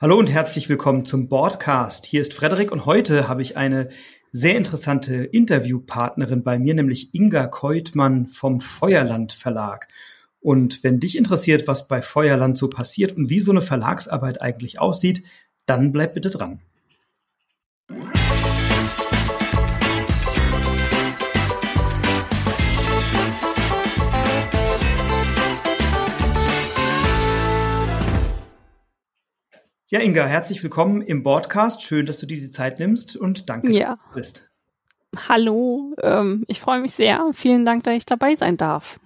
Hallo und herzlich willkommen zum Broadcast. Hier ist Frederik und heute habe ich eine sehr interessante Interviewpartnerin bei mir, nämlich Inga Keutmann vom Feuerland Verlag. Und wenn dich interessiert, was bei Feuerland so passiert und wie so eine Verlagsarbeit eigentlich aussieht, dann bleib bitte dran. Ja, Inga, herzlich willkommen im Podcast. Schön, dass du dir die Zeit nimmst und danke, ja. dass du bist. Hallo, ähm, ich freue mich sehr. Vielen Dank, dass ich dabei sein darf.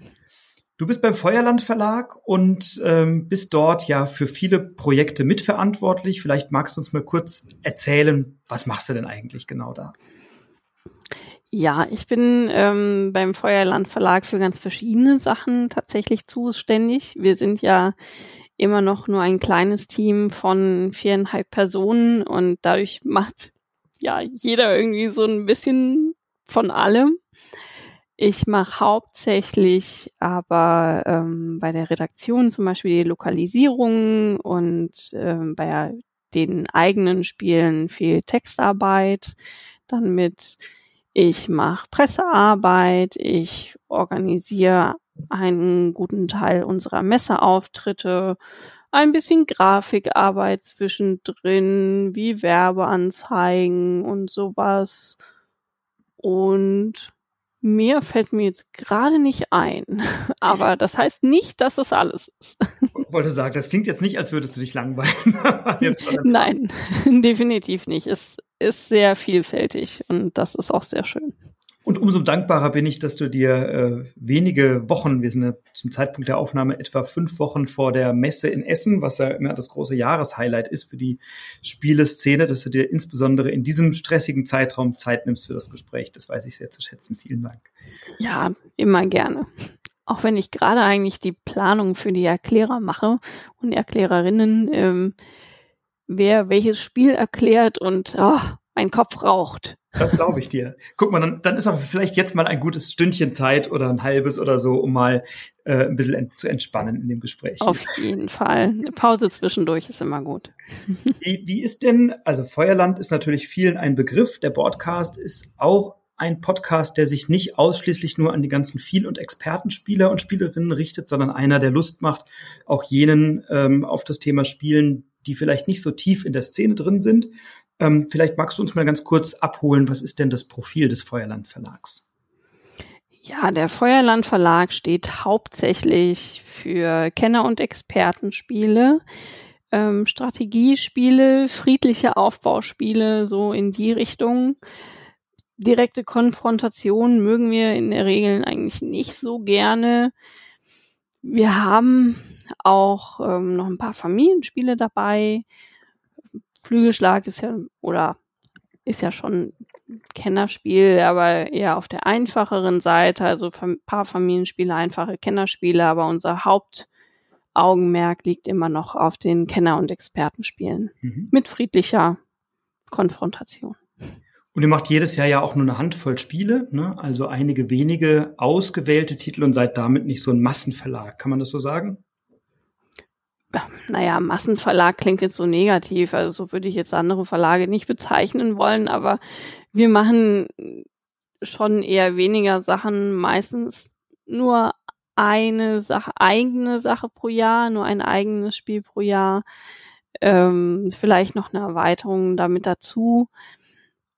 Du bist beim Feuerland Verlag und ähm, bist dort ja für viele Projekte mitverantwortlich. Vielleicht magst du uns mal kurz erzählen, was machst du denn eigentlich genau da? Ja, ich bin ähm, beim Feuerland Verlag für ganz verschiedene Sachen tatsächlich zuständig. Wir sind ja immer noch nur ein kleines Team von viereinhalb Personen und dadurch macht ja jeder irgendwie so ein bisschen von allem. Ich mache hauptsächlich aber ähm, bei der Redaktion zum Beispiel die Lokalisierung und ähm, bei den eigenen Spielen viel Textarbeit. Dann mit ich mache Pressearbeit, ich organisiere einen guten Teil unserer Messeauftritte, ein bisschen Grafikarbeit zwischendrin, wie Werbeanzeigen und sowas. Und mehr fällt mir jetzt gerade nicht ein. Aber das heißt nicht, dass das alles ist. Ich wollte sagen, das klingt jetzt nicht, als würdest du dich langweilen. Nein, definitiv nicht. Es ist sehr vielfältig und das ist auch sehr schön. Und umso dankbarer bin ich, dass du dir äh, wenige Wochen, wir sind ja zum Zeitpunkt der Aufnahme etwa fünf Wochen vor der Messe in Essen, was ja immer das große Jahreshighlight ist für die Spieleszene, dass du dir insbesondere in diesem stressigen Zeitraum Zeit nimmst für das Gespräch. Das weiß ich sehr zu schätzen. Vielen Dank. Ja, immer gerne. Auch wenn ich gerade eigentlich die Planung für die Erklärer mache und Erklärerinnen, ähm, wer welches Spiel erklärt und oh, mein Kopf raucht. Das glaube ich dir. Guck mal, dann, dann ist auch vielleicht jetzt mal ein gutes Stündchen Zeit oder ein halbes oder so, um mal äh, ein bisschen ent zu entspannen in dem Gespräch. Auf jeden Fall. Eine Pause zwischendurch ist immer gut. Wie, wie ist denn, also Feuerland ist natürlich vielen ein Begriff. Der Broadcast ist auch ein Podcast, der sich nicht ausschließlich nur an die ganzen Viel- und Expertenspieler und Spielerinnen richtet, sondern einer, der Lust macht, auch jenen ähm, auf das Thema Spielen, die vielleicht nicht so tief in der Szene drin sind, ähm, vielleicht magst du uns mal ganz kurz abholen, was ist denn das Profil des Feuerland Verlags? Ja, der Feuerland Verlag steht hauptsächlich für Kenner- und Expertenspiele, ähm, Strategiespiele, friedliche Aufbauspiele, so in die Richtung. Direkte Konfrontation mögen wir in der Regel eigentlich nicht so gerne. Wir haben auch ähm, noch ein paar Familienspiele dabei. Flügelschlag ist ja, oder ist ja schon Kennerspiel, aber eher auf der einfacheren Seite, also ein paar Familienspiele, einfache Kennerspiele, aber unser Hauptaugenmerk liegt immer noch auf den Kenner- und Expertenspielen mhm. mit friedlicher Konfrontation. Und ihr macht jedes Jahr ja auch nur eine Handvoll Spiele, ne? also einige wenige ausgewählte Titel und seid damit nicht so ein Massenverlag. Kann man das so sagen? naja, Massenverlag klingt jetzt so negativ, also so würde ich jetzt andere Verlage nicht bezeichnen wollen, aber wir machen schon eher weniger Sachen, meistens nur eine Sache, eigene Sache pro Jahr, nur ein eigenes Spiel pro Jahr, ähm, vielleicht noch eine Erweiterung damit dazu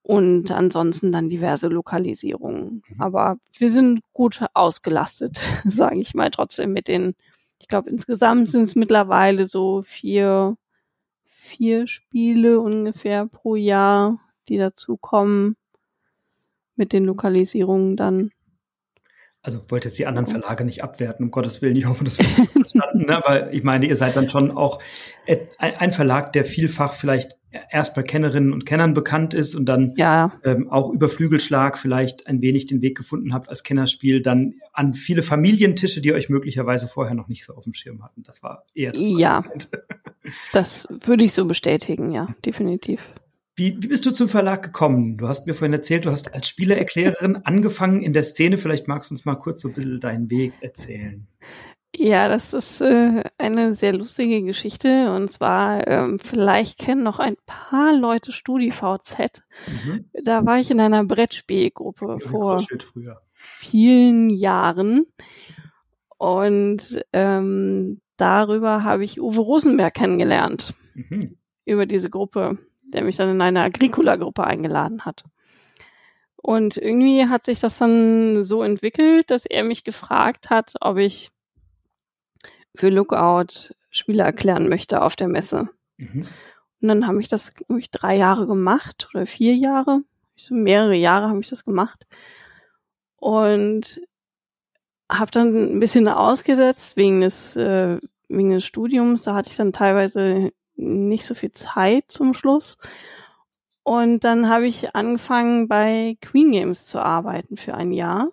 und ansonsten dann diverse Lokalisierungen. Mhm. Aber wir sind gut ausgelastet, sage ich mal trotzdem mit den ich glaube, insgesamt sind es mittlerweile so vier, vier Spiele ungefähr pro Jahr, die dazukommen mit den Lokalisierungen dann. Also wollte jetzt die anderen Verlage nicht abwerten, um Gottes Willen. Ich hoffe, das wird verstanden, ne? weil ich meine, ihr seid dann schon auch ein Verlag, der vielfach vielleicht erst bei Kennerinnen und Kennern bekannt ist und dann ja. ähm, auch über Flügelschlag vielleicht ein wenig den Weg gefunden habt als Kennerspiel, dann an viele Familientische, die euch möglicherweise vorher noch nicht so auf dem Schirm hatten. Das war eher das Ja, das würde ich so bestätigen, ja, definitiv. Wie, wie bist du zum Verlag gekommen? Du hast mir vorhin erzählt, du hast als Spieleerklärerin angefangen in der Szene. Vielleicht magst du uns mal kurz so ein bisschen deinen Weg erzählen. Ja, das ist äh, eine sehr lustige Geschichte. Und zwar, ähm, vielleicht kennen noch ein paar Leute StudiVZ. Mhm. Da war ich in einer Brettspielgruppe vor vielen Jahren. Und ähm, darüber habe ich Uwe Rosenberg kennengelernt. Mhm. Über diese Gruppe, der mich dann in eine Agricola-Gruppe eingeladen hat. Und irgendwie hat sich das dann so entwickelt, dass er mich gefragt hat, ob ich für Lookout Spiele erklären möchte auf der Messe. Mhm. Und dann habe ich das hab ich drei Jahre gemacht oder vier Jahre. So mehrere Jahre habe ich das gemacht. Und habe dann ein bisschen ausgesetzt wegen des, äh, wegen des Studiums. Da hatte ich dann teilweise nicht so viel Zeit zum Schluss. Und dann habe ich angefangen bei Queen Games zu arbeiten für ein Jahr.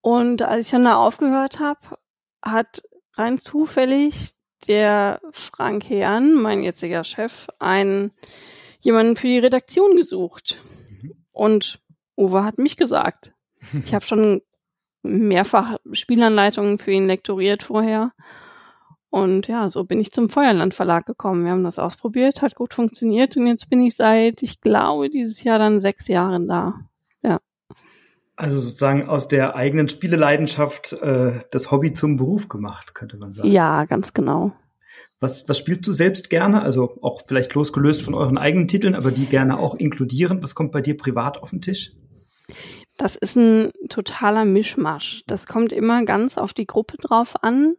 Und als ich dann da aufgehört habe, hat rein zufällig der Frank Herrn, mein jetziger Chef, einen jemanden für die Redaktion gesucht. Mhm. Und Uwe hat mich gesagt. Ich habe schon mehrfach Spielanleitungen für ihn lektoriert vorher. Und ja, so bin ich zum Feuerland Verlag gekommen. Wir haben das ausprobiert, hat gut funktioniert und jetzt bin ich seit, ich glaube, dieses Jahr dann sechs Jahren da. Also sozusagen aus der eigenen Spieleleidenschaft äh, das Hobby zum Beruf gemacht, könnte man sagen. Ja, ganz genau. Was, was spielst du selbst gerne? Also auch vielleicht losgelöst von euren eigenen Titeln, aber die gerne auch inkludieren. Was kommt bei dir privat auf den Tisch? Das ist ein totaler Mischmasch. Das kommt immer ganz auf die Gruppe drauf an.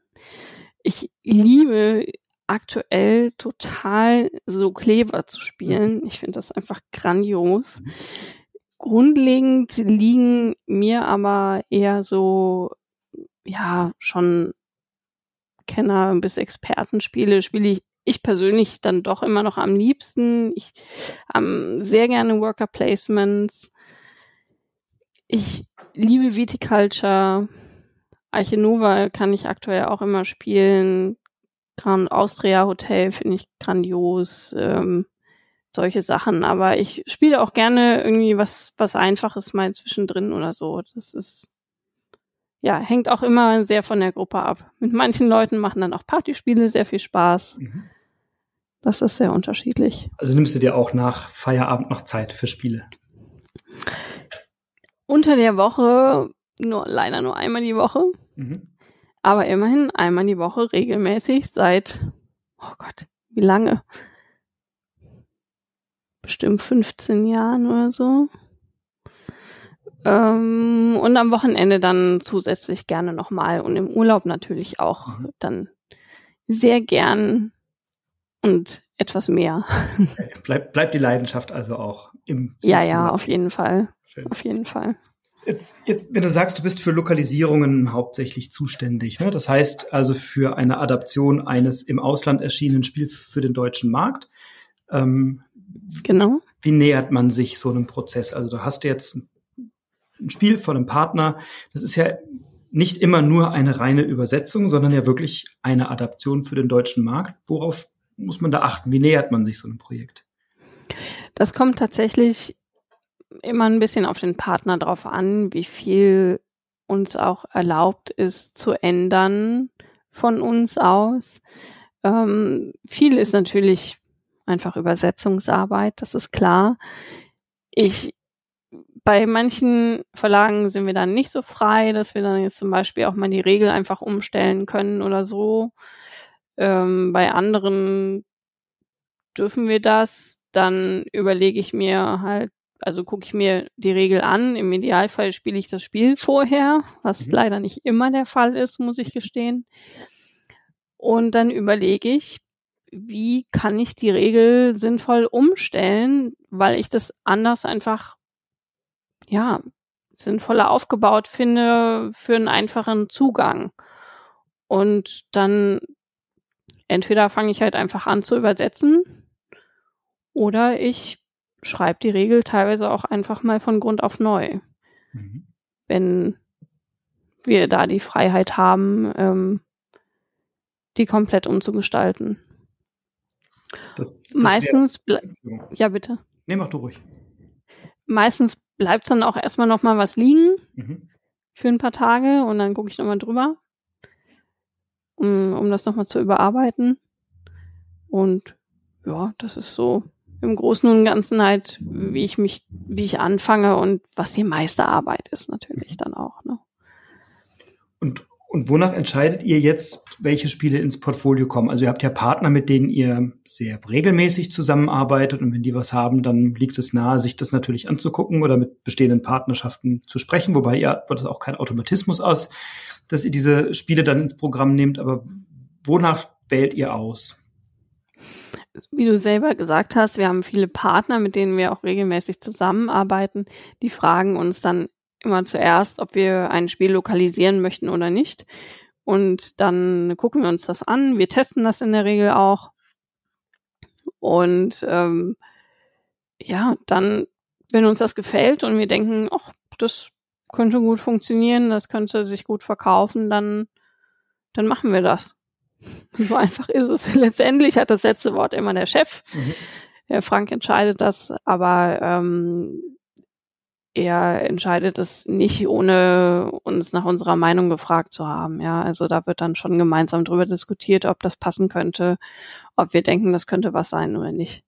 Ich liebe aktuell total so Kleber zu spielen. Ich finde das einfach grandios. Grundlegend liegen mir aber eher so, ja, schon Kenner bis Expertenspiele, spiele ich, ich persönlich dann doch immer noch am liebsten. Ich ähm, sehr gerne Worker Placements. Ich liebe Viticulture. Arche Nova kann ich aktuell auch immer spielen. Grand Austria Hotel finde ich grandios. Ähm, solche Sachen. Aber ich spiele auch gerne irgendwie was, was Einfaches mal zwischendrin oder so. Das ist, ja, hängt auch immer sehr von der Gruppe ab. Mit manchen Leuten machen dann auch Partyspiele sehr viel Spaß. Mhm. Das ist sehr unterschiedlich. Also nimmst du dir auch nach Feierabend noch Zeit für Spiele? Unter der Woche nur leider nur einmal die Woche. Mhm. Aber immerhin einmal die Woche regelmäßig seit, oh Gott, wie lange? Bestimmt 15 Jahren oder so. Ähm, und am Wochenende dann zusätzlich gerne nochmal und im Urlaub natürlich auch mhm. dann sehr gern und etwas mehr. Bleibt bleib die Leidenschaft also auch im. Ja, ja, auf jeden Fall. Schön. Auf jeden Fall. Jetzt, jetzt, wenn du sagst, du bist für Lokalisierungen hauptsächlich zuständig, ne? das heißt also für eine Adaption eines im Ausland erschienenen Spiels für den deutschen Markt. Ähm, Genau. Wie nähert man sich so einem Prozess? Also du hast jetzt ein Spiel von einem Partner. Das ist ja nicht immer nur eine reine Übersetzung, sondern ja wirklich eine Adaption für den deutschen Markt. Worauf muss man da achten? Wie nähert man sich so einem Projekt? Das kommt tatsächlich immer ein bisschen auf den Partner drauf an, wie viel uns auch erlaubt ist zu ändern von uns aus. Ähm, viel ist natürlich einfach Übersetzungsarbeit, das ist klar. Ich bei manchen Verlagen sind wir dann nicht so frei, dass wir dann jetzt zum Beispiel auch mal die Regel einfach umstellen können oder so. Ähm, bei anderen dürfen wir das. Dann überlege ich mir halt, also gucke ich mir die Regel an. Im Idealfall spiele ich das Spiel vorher, was mhm. leider nicht immer der Fall ist, muss ich gestehen. Und dann überlege ich, wie kann ich die Regel sinnvoll umstellen, weil ich das anders einfach, ja, sinnvoller aufgebaut finde für einen einfachen Zugang. Und dann entweder fange ich halt einfach an zu übersetzen oder ich schreibe die Regel teilweise auch einfach mal von Grund auf neu. Mhm. Wenn wir da die Freiheit haben, ähm, die komplett umzugestalten. Das, das Meistens bleibt. Ja, bitte. Nee, mach du ruhig. Meistens bleibt dann auch erstmal noch mal was liegen mhm. für ein paar Tage und dann gucke ich nochmal drüber. um, um das nochmal zu überarbeiten. Und ja, das ist so im Großen und Ganzen halt, wie ich mich, wie ich anfange und was die meiste Arbeit ist natürlich dann auch. Ne? Und, und wonach entscheidet ihr jetzt, welche Spiele ins Portfolio kommen? Also ihr habt ja Partner, mit denen ihr sehr regelmäßig zusammenarbeitet und wenn die was haben, dann liegt es nahe, sich das natürlich anzugucken oder mit bestehenden Partnerschaften zu sprechen, wobei ihr wird es auch kein Automatismus aus, dass ihr diese Spiele dann ins Programm nehmt, aber wonach wählt ihr aus? wie du selber gesagt hast, wir haben viele Partner, mit denen wir auch regelmäßig zusammenarbeiten. Die fragen uns dann immer zuerst, ob wir ein Spiel lokalisieren möchten oder nicht. Und dann gucken wir uns das an. Wir testen das in der Regel auch. Und ähm, ja, dann, wenn uns das gefällt und wir denken, ach, das könnte gut funktionieren, das könnte sich gut verkaufen, dann, dann machen wir das. So einfach ist es. Letztendlich hat das letzte Wort immer der Chef. Mhm. Herr Frank entscheidet das, aber ähm, er entscheidet es nicht, ohne uns nach unserer Meinung gefragt zu haben. Ja, also da wird dann schon gemeinsam drüber diskutiert, ob das passen könnte, ob wir denken, das könnte was sein oder nicht.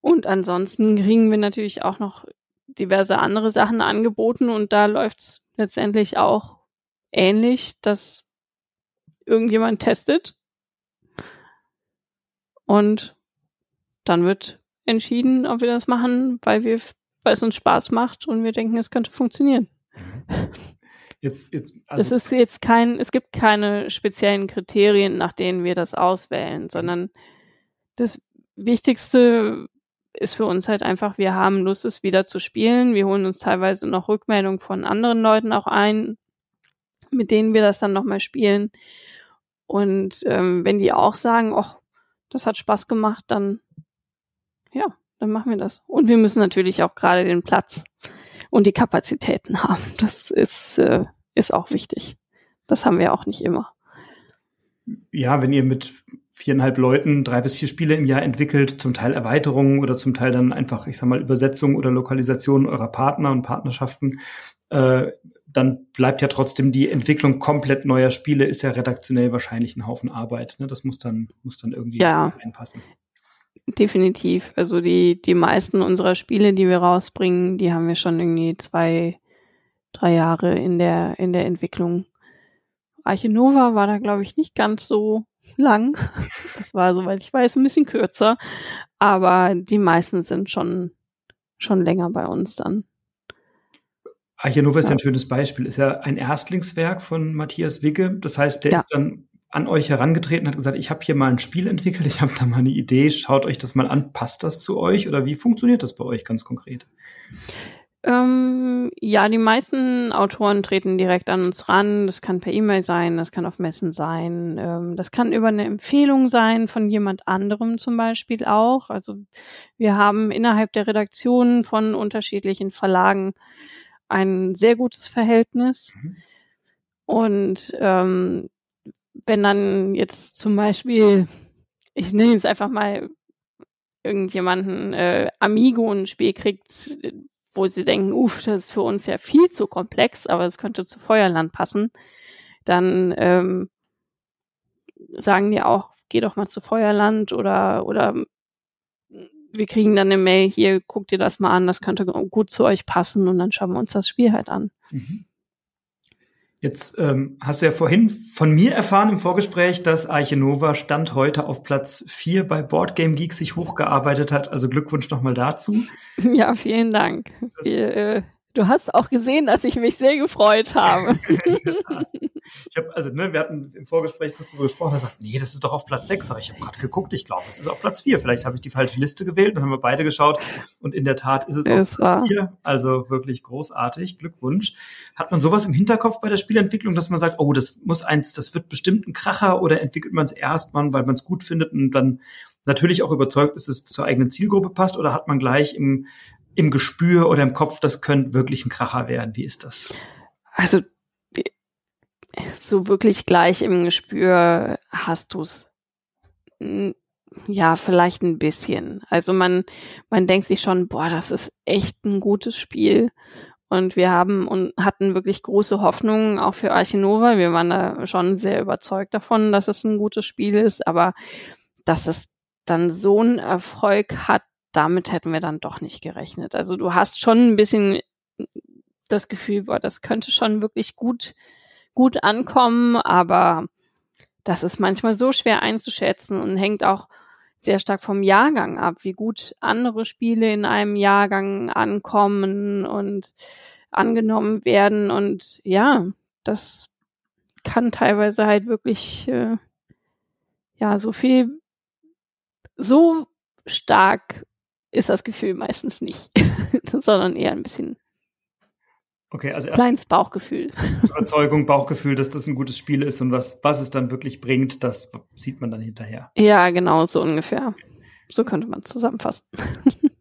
Und ansonsten kriegen wir natürlich auch noch diverse andere Sachen angeboten und da läuft es letztendlich auch ähnlich, dass irgendjemand testet. Und dann wird entschieden, ob wir das machen, weil wir, weil es uns Spaß macht und wir denken, es könnte funktionieren. Jetzt, jetzt, also das ist jetzt kein, es gibt keine speziellen Kriterien, nach denen wir das auswählen, sondern das Wichtigste ist für uns halt einfach, wir haben Lust, es wieder zu spielen. Wir holen uns teilweise noch Rückmeldungen von anderen Leuten auch ein, mit denen wir das dann nochmal spielen. Und ähm, wenn die auch sagen, ach, das hat Spaß gemacht, dann ja, dann machen wir das. Und wir müssen natürlich auch gerade den Platz und die Kapazitäten haben. Das ist, äh, ist auch wichtig. Das haben wir auch nicht immer. Ja, wenn ihr mit viereinhalb Leuten drei bis vier Spiele im Jahr entwickelt, zum Teil Erweiterungen oder zum Teil dann einfach, ich sag mal, Übersetzungen oder Lokalisationen eurer Partner und Partnerschaften, äh, dann bleibt ja trotzdem die Entwicklung komplett neuer Spiele, ist ja redaktionell wahrscheinlich ein Haufen Arbeit. Ne? Das muss dann, muss dann irgendwie ja, einpassen. Definitiv. Also die, die meisten unserer Spiele, die wir rausbringen, die haben wir schon irgendwie zwei, drei Jahre in der, in der Entwicklung. Arche Nova war da, glaube ich, nicht ganz so lang. Das war, soweit ich weiß, ein bisschen kürzer. Aber die meisten sind schon, schon länger bei uns dann. Archianova ist ja ein schönes Beispiel. Ist ja ein Erstlingswerk von Matthias Wigge. Das heißt, der ja. ist dann an euch herangetreten, hat gesagt, ich habe hier mal ein Spiel entwickelt, ich habe da mal eine Idee, schaut euch das mal an, passt das zu euch oder wie funktioniert das bei euch ganz konkret? Ähm, ja, die meisten Autoren treten direkt an uns ran. Das kann per E-Mail sein, das kann auf Messen sein, ähm, das kann über eine Empfehlung sein von jemand anderem zum Beispiel auch. Also wir haben innerhalb der Redaktion von unterschiedlichen Verlagen ein sehr gutes Verhältnis. Mhm. Und ähm, wenn dann jetzt zum Beispiel, ich nenne jetzt einfach mal irgendjemanden äh, Amigo ein Spiel kriegt, wo sie denken, uff, das ist für uns ja viel zu komplex, aber es könnte zu Feuerland passen, dann ähm, sagen die auch, geh doch mal zu Feuerland oder oder wir kriegen dann eine Mail, hier, guckt ihr das mal an, das könnte gut zu euch passen und dann schauen wir uns das Spiel halt an. Mhm. Jetzt ähm, hast du ja vorhin von mir erfahren im Vorgespräch, dass Arche Nova Stand heute auf Platz 4 bei Board Game Geek sich hochgearbeitet hat. Also Glückwunsch nochmal dazu. Ja, vielen Dank. Wir, äh, du hast auch gesehen, dass ich mich sehr gefreut habe. Ich habe, also, ne, wir hatten im Vorgespräch kurz darüber gesprochen, da sagst nee, das ist doch auf Platz 6. Aber ich habe gerade geguckt, ich glaube, es ist auf Platz 4. Vielleicht habe ich die falsche Liste gewählt, dann haben wir beide geschaut und in der Tat ist es auf Platz war. 4. Also wirklich großartig. Glückwunsch. Hat man sowas im Hinterkopf bei der Spielentwicklung, dass man sagt, oh, das muss eins, das wird bestimmt ein Kracher oder entwickelt man es erstmal, weil man es gut findet und dann natürlich auch überzeugt ist, dass es zur eigenen Zielgruppe passt oder hat man gleich im, im Gespür oder im Kopf, das könnte wirklich ein Kracher werden? Wie ist das? Also so wirklich gleich im Gespür hast du's. Ja, vielleicht ein bisschen. Also man, man denkt sich schon, boah, das ist echt ein gutes Spiel. Und wir haben und hatten wirklich große Hoffnungen auch für Archinova. Wir waren da schon sehr überzeugt davon, dass es ein gutes Spiel ist, aber dass es dann so einen Erfolg hat, damit hätten wir dann doch nicht gerechnet. Also du hast schon ein bisschen das Gefühl, boah, das könnte schon wirklich gut, gut ankommen, aber das ist manchmal so schwer einzuschätzen und hängt auch sehr stark vom Jahrgang ab, wie gut andere Spiele in einem Jahrgang ankommen und angenommen werden. Und ja, das kann teilweise halt wirklich, äh, ja, so viel, so stark ist das Gefühl meistens nicht, sondern eher ein bisschen Okay, also kleines Bauchgefühl. Überzeugung, Bauchgefühl, dass das ein gutes Spiel ist und was, was es dann wirklich bringt, das sieht man dann hinterher. Ja, genau, so ungefähr. So könnte man zusammenfassen.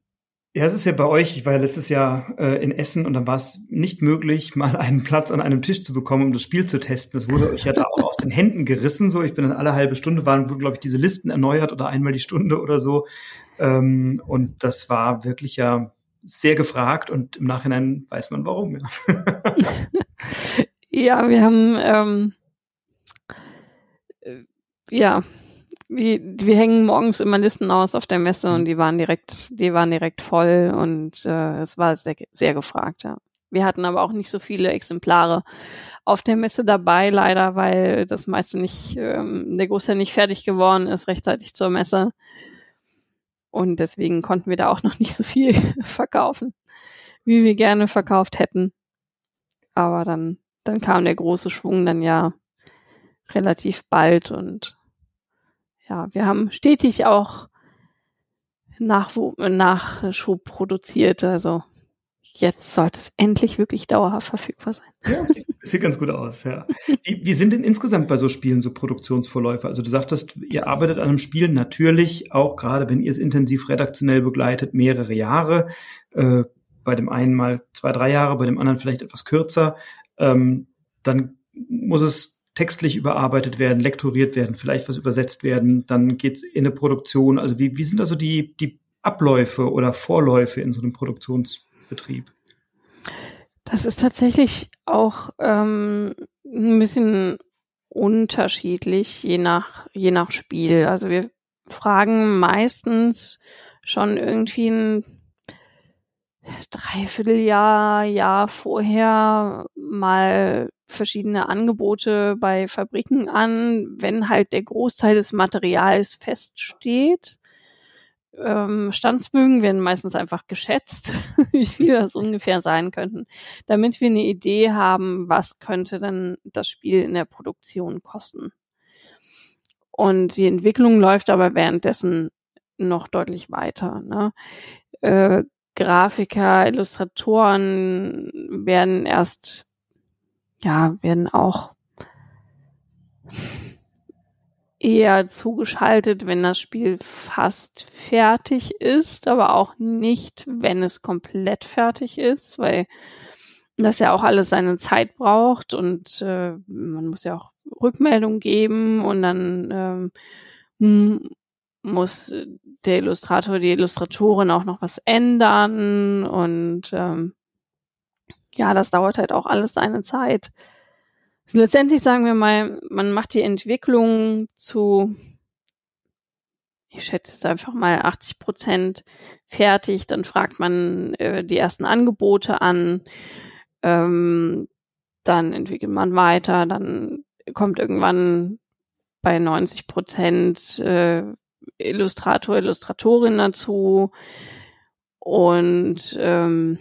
Ja, es ist ja bei euch, ich war ja letztes Jahr äh, in Essen und dann war es nicht möglich, mal einen Platz an einem Tisch zu bekommen, um das Spiel zu testen. Das wurde euch ja da auch aus den Händen gerissen. So, ich bin dann alle halbe Stunde waren, wurden, glaube ich, diese Listen erneuert oder einmal die Stunde oder so. Ähm, und das war wirklich ja sehr gefragt und im Nachhinein weiß man warum. Ja, ja wir haben ähm, äh, ja, wir, wir hängen morgens immer Listen aus auf der Messe und die waren direkt, die waren direkt voll und äh, es war sehr, sehr gefragt, ja. Wir hatten aber auch nicht so viele Exemplare auf der Messe dabei, leider, weil das meiste nicht, ähm, der Großteil nicht fertig geworden ist, rechtzeitig zur Messe. Und deswegen konnten wir da auch noch nicht so viel verkaufen, wie wir gerne verkauft hätten. Aber dann, dann kam der große Schwung dann ja relativ bald und ja, wir haben stetig auch Nachwuch Nachschub produziert. Also jetzt sollte es endlich wirklich dauerhaft verfügbar sein. Ja, sieht, sieht ganz gut aus, ja. Wie, wie sind denn insgesamt bei so Spielen so Produktionsvorläufe? Also du sagtest, ihr arbeitet an einem Spiel natürlich, auch gerade wenn ihr es intensiv redaktionell begleitet, mehrere Jahre. Äh, bei dem einen mal zwei, drei Jahre, bei dem anderen vielleicht etwas kürzer. Ähm, dann muss es textlich überarbeitet werden, lektoriert werden, vielleicht was übersetzt werden, dann geht's in eine Produktion. Also wie, wie sind da so die, die Abläufe oder Vorläufe in so einem Produktions Betrieb? Das ist tatsächlich auch ähm, ein bisschen unterschiedlich, je nach, je nach Spiel. Also wir fragen meistens schon irgendwie ein Dreivierteljahr, Jahr vorher mal verschiedene Angebote bei Fabriken an, wenn halt der Großteil des Materials feststeht ähm, Standsbögen werden meistens einfach geschätzt, wie viel das ungefähr sein könnten, damit wir eine Idee haben, was könnte denn das Spiel in der Produktion kosten. Und die Entwicklung läuft aber währenddessen noch deutlich weiter. Ne? Äh, Grafiker, Illustratoren werden erst, ja, werden auch eher zugeschaltet, wenn das Spiel fast fertig ist, aber auch nicht, wenn es komplett fertig ist, weil das ja auch alles seine Zeit braucht und äh, man muss ja auch Rückmeldung geben und dann ähm, muss der Illustrator, die Illustratorin auch noch was ändern und ähm, ja, das dauert halt auch alles seine Zeit. Letztendlich sagen wir mal, man macht die Entwicklung zu, ich schätze es einfach mal 80 Prozent fertig, dann fragt man äh, die ersten Angebote an, ähm, dann entwickelt man weiter, dann kommt irgendwann bei 90 Prozent äh, Illustrator, Illustratorin dazu. Und ähm,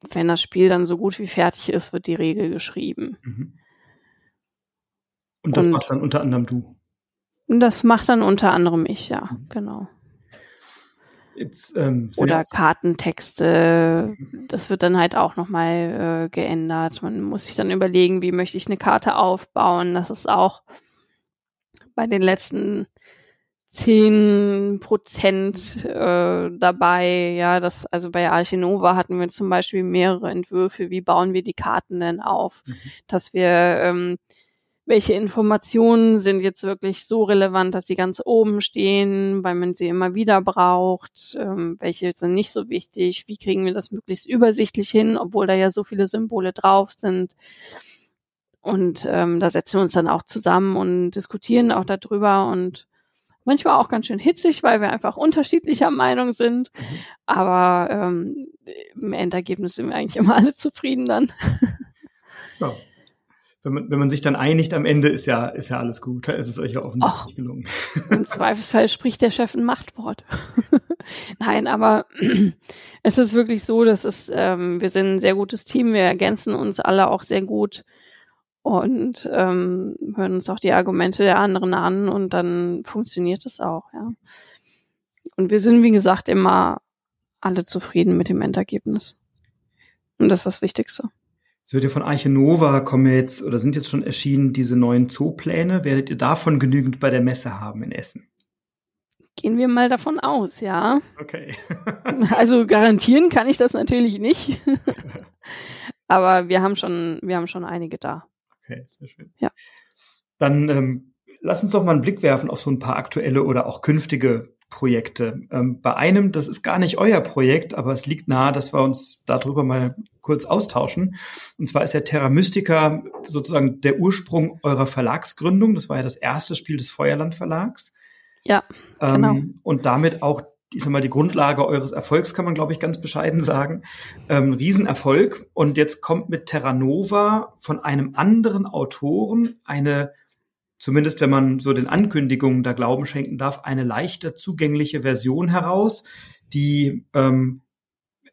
wenn das Spiel dann so gut wie fertig ist, wird die Regel geschrieben. Mhm. Und das und macht dann unter anderem du? Das macht dann unter anderem ich, ja, mhm. genau. Jetzt, ähm, Oder Kartentexte, das wird dann halt auch nochmal äh, geändert. Man muss sich dann überlegen, wie möchte ich eine Karte aufbauen. Das ist auch bei den letzten zehn Prozent äh, dabei. Ja, das, also bei Archinova hatten wir zum Beispiel mehrere Entwürfe, wie bauen wir die Karten denn auf, mhm. dass wir ähm, welche Informationen sind jetzt wirklich so relevant, dass sie ganz oben stehen, weil man sie immer wieder braucht, ähm, welche sind nicht so wichtig, wie kriegen wir das möglichst übersichtlich hin, obwohl da ja so viele Symbole drauf sind. Und ähm, da setzen wir uns dann auch zusammen und diskutieren auch darüber und manchmal auch ganz schön hitzig, weil wir einfach unterschiedlicher Meinung sind. Mhm. Aber ähm, im Endergebnis sind wir eigentlich immer alle zufrieden dann. Ja. Wenn man, wenn man sich dann einigt am Ende, ist ja, ist ja alles gut. Da ist es euch ja offensichtlich Och, gelungen. Im Zweifelsfall spricht der Chef ein Machtwort. Nein, aber es ist wirklich so, dass es, ähm, wir sind ein sehr gutes Team, wir ergänzen uns alle auch sehr gut und ähm, hören uns auch die Argumente der anderen an und dann funktioniert es auch, ja. Und wir sind, wie gesagt, immer alle zufrieden mit dem Endergebnis. Und das ist das Wichtigste. Es wird ja von Arche Nova kommen jetzt oder sind jetzt schon erschienen diese neuen Zoopläne. Werdet ihr davon genügend bei der Messe haben in Essen? Gehen wir mal davon aus, ja. Okay. also garantieren kann ich das natürlich nicht. Aber wir haben schon, wir haben schon einige da. Okay, sehr schön. Ja. Dann ähm, lass uns doch mal einen Blick werfen auf so ein paar aktuelle oder auch künftige Projekte. Ähm, bei einem, das ist gar nicht euer Projekt, aber es liegt nahe, dass wir uns darüber mal kurz austauschen. Und zwar ist ja Terra Mystica sozusagen der Ursprung eurer Verlagsgründung. Das war ja das erste Spiel des Feuerland Verlags. Ja, genau. Ähm, und damit auch ich sag mal, die Grundlage eures Erfolgs, kann man, glaube ich, ganz bescheiden sagen. Ähm, Riesenerfolg. Und jetzt kommt mit Terra Nova von einem anderen Autoren eine, zumindest wenn man so den Ankündigungen da Glauben schenken darf, eine leichter zugängliche Version heraus, die, ähm,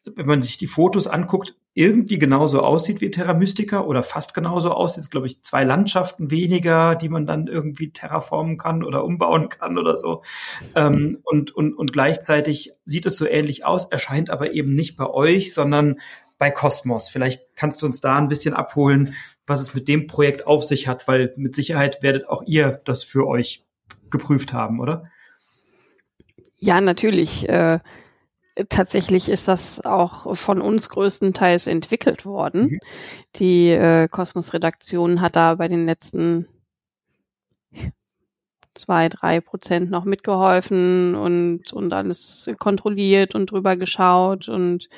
wenn man sich die Fotos anguckt, irgendwie genauso aussieht wie Terra Mystica oder fast genauso aussieht. Glaube ich, zwei Landschaften weniger, die man dann irgendwie terraformen kann oder umbauen kann oder so. Ähm, und, und, und gleichzeitig sieht es so ähnlich aus, erscheint aber eben nicht bei euch, sondern bei Cosmos. Vielleicht kannst du uns da ein bisschen abholen, was es mit dem Projekt auf sich hat, weil mit Sicherheit werdet auch ihr das für euch geprüft haben, oder? Ja, natürlich. Äh tatsächlich ist das auch von uns größtenteils entwickelt worden. Mhm. Die äh, Kosmos-Redaktion hat da bei den letzten zwei, drei Prozent noch mitgeholfen und, und alles kontrolliert und drüber geschaut und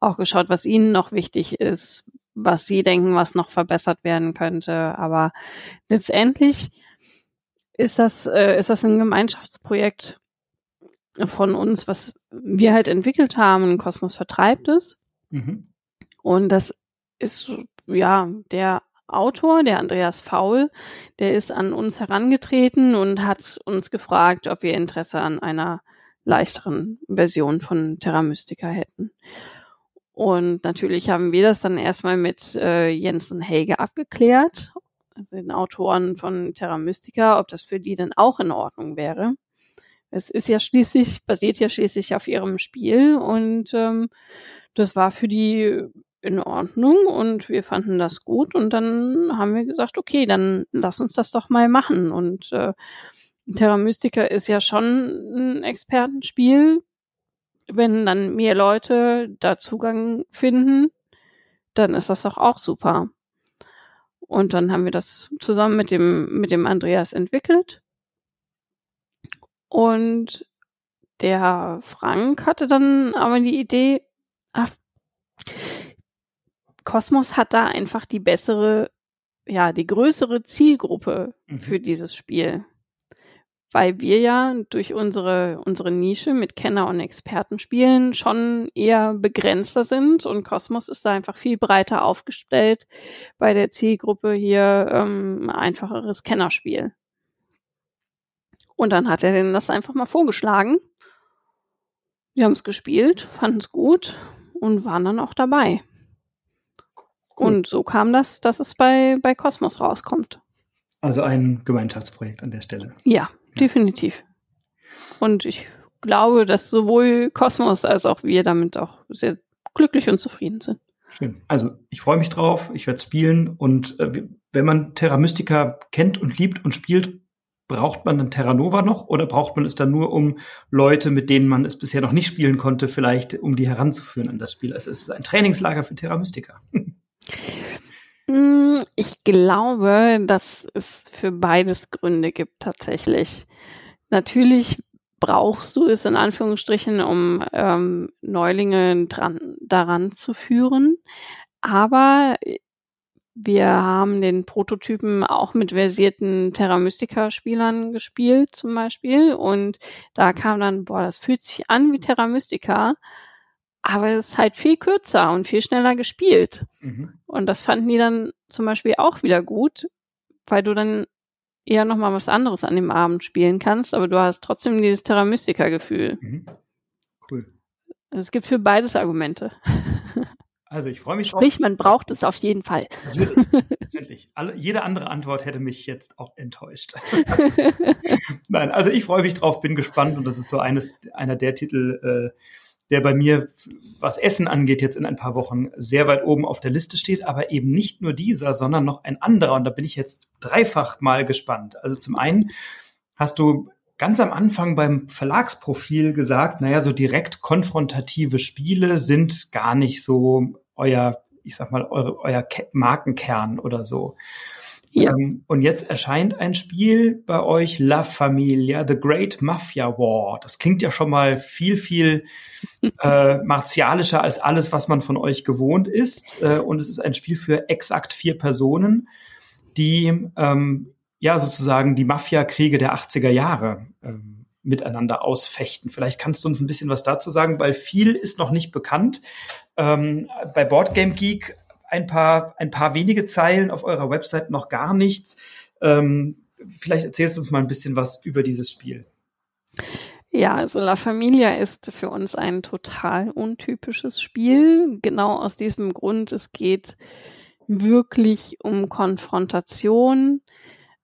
auch geschaut, was ihnen noch wichtig ist, was sie denken, was noch verbessert werden könnte. Aber letztendlich ist das, äh, ist das ein Gemeinschaftsprojekt von uns, was wir halt entwickelt haben. Kosmos vertreibt es. Mhm. Und das ist, ja, der Autor, der Andreas Faul, der ist an uns herangetreten und hat uns gefragt, ob wir Interesse an einer leichteren Version von Terra Mystica hätten. Und natürlich haben wir das dann erstmal mit äh, Jens und Helge abgeklärt, also den Autoren von Terra Mystica, ob das für die denn auch in Ordnung wäre. Es ist ja schließlich, basiert ja schließlich auf ihrem Spiel und ähm, das war für die in Ordnung und wir fanden das gut und dann haben wir gesagt, okay, dann lass uns das doch mal machen und äh, Terra Mystica ist ja schon ein Expertenspiel. Wenn dann mehr Leute da Zugang finden, dann ist das doch auch super. Und dann haben wir das zusammen mit dem, mit dem Andreas entwickelt. Und der Frank hatte dann aber die Idee, ach, Kosmos hat da einfach die bessere, ja, die größere Zielgruppe mhm. für dieses Spiel. Weil wir ja durch unsere, unsere Nische mit Kenner- und Expertenspielen schon eher begrenzter sind und Kosmos ist da einfach viel breiter aufgestellt bei der Zielgruppe hier ähm, einfacheres Kennerspiel. Und dann hat er denen das einfach mal vorgeschlagen. Wir haben es gespielt, fanden es gut und waren dann auch dabei. Cool. Und so kam das, dass es bei, bei Cosmos rauskommt. Also ein Gemeinschaftsprojekt an der Stelle. Ja, definitiv. Und ich glaube, dass sowohl Cosmos als auch wir damit auch sehr glücklich und zufrieden sind. Schön. Also ich freue mich drauf, ich werde spielen und äh, wenn man Terra Mystica kennt und liebt und spielt, braucht man dann Terra Nova noch oder braucht man es dann nur, um Leute, mit denen man es bisher noch nicht spielen konnte, vielleicht um die heranzuführen an das Spiel? Also es ist ein Trainingslager für Terra Mystica. Hm, ich glaube, dass es für beides Gründe gibt tatsächlich. Natürlich brauchst du es in Anführungsstrichen, um ähm, Neulinge dran, daran zu führen. Aber wir haben den Prototypen auch mit versierten Terra Mystica Spielern gespielt zum Beispiel und da kam dann, boah, das fühlt sich an wie Terra Mystica, aber es ist halt viel kürzer und viel schneller gespielt. Mhm. Und das fanden die dann zum Beispiel auch wieder gut, weil du dann eher nochmal was anderes an dem Abend spielen kannst, aber du hast trotzdem dieses Terra Mystica Gefühl. Mhm. Cool. Es gibt für beides Argumente. Also ich freue mich drauf. Sprich, man braucht es auf jeden Fall. Natürlich. Alle, jede andere Antwort hätte mich jetzt auch enttäuscht. Nein, also ich freue mich drauf, bin gespannt und das ist so eines, einer der Titel, äh, der bei mir, was Essen angeht, jetzt in ein paar Wochen sehr weit oben auf der Liste steht, aber eben nicht nur dieser, sondern noch ein anderer und da bin ich jetzt dreifach mal gespannt. Also zum einen hast du ganz am Anfang beim Verlagsprofil gesagt, naja, so direkt konfrontative Spiele sind gar nicht so euer, ich sag mal, eure, euer Markenkern oder so. Ja. Ähm, und jetzt erscheint ein Spiel bei euch, La Familia, The Great Mafia War. Das klingt ja schon mal viel, viel äh, martialischer als alles, was man von euch gewohnt ist. Äh, und es ist ein Spiel für exakt vier Personen, die ähm, ja sozusagen die Mafia-Kriege der 80er Jahre ähm, miteinander ausfechten. Vielleicht kannst du uns ein bisschen was dazu sagen, weil viel ist noch nicht bekannt. Ähm, bei Boardgame Geek ein paar, ein paar wenige Zeilen auf eurer Website, noch gar nichts. Ähm, vielleicht erzählst du uns mal ein bisschen was über dieses Spiel. Ja, also La Familia ist für uns ein total untypisches Spiel. Genau aus diesem Grund, es geht wirklich um Konfrontation.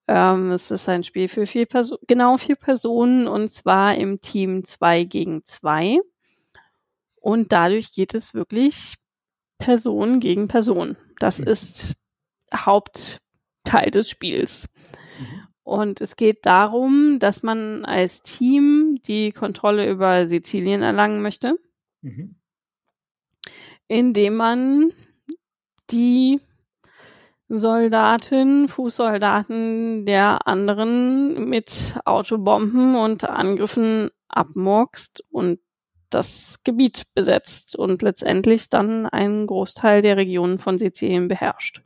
Ähm, es ist ein Spiel für vier Personen, genau vier Personen und zwar im Team zwei gegen zwei. Und dadurch geht es wirklich Person gegen Person. Das mhm. ist Hauptteil des Spiels. Mhm. Und es geht darum, dass man als Team die Kontrolle über Sizilien erlangen möchte, mhm. indem man die Soldaten, Fußsoldaten der anderen mit Autobomben und Angriffen abmurkst und das Gebiet besetzt und letztendlich dann einen Großteil der Regionen von Sizilien beherrscht.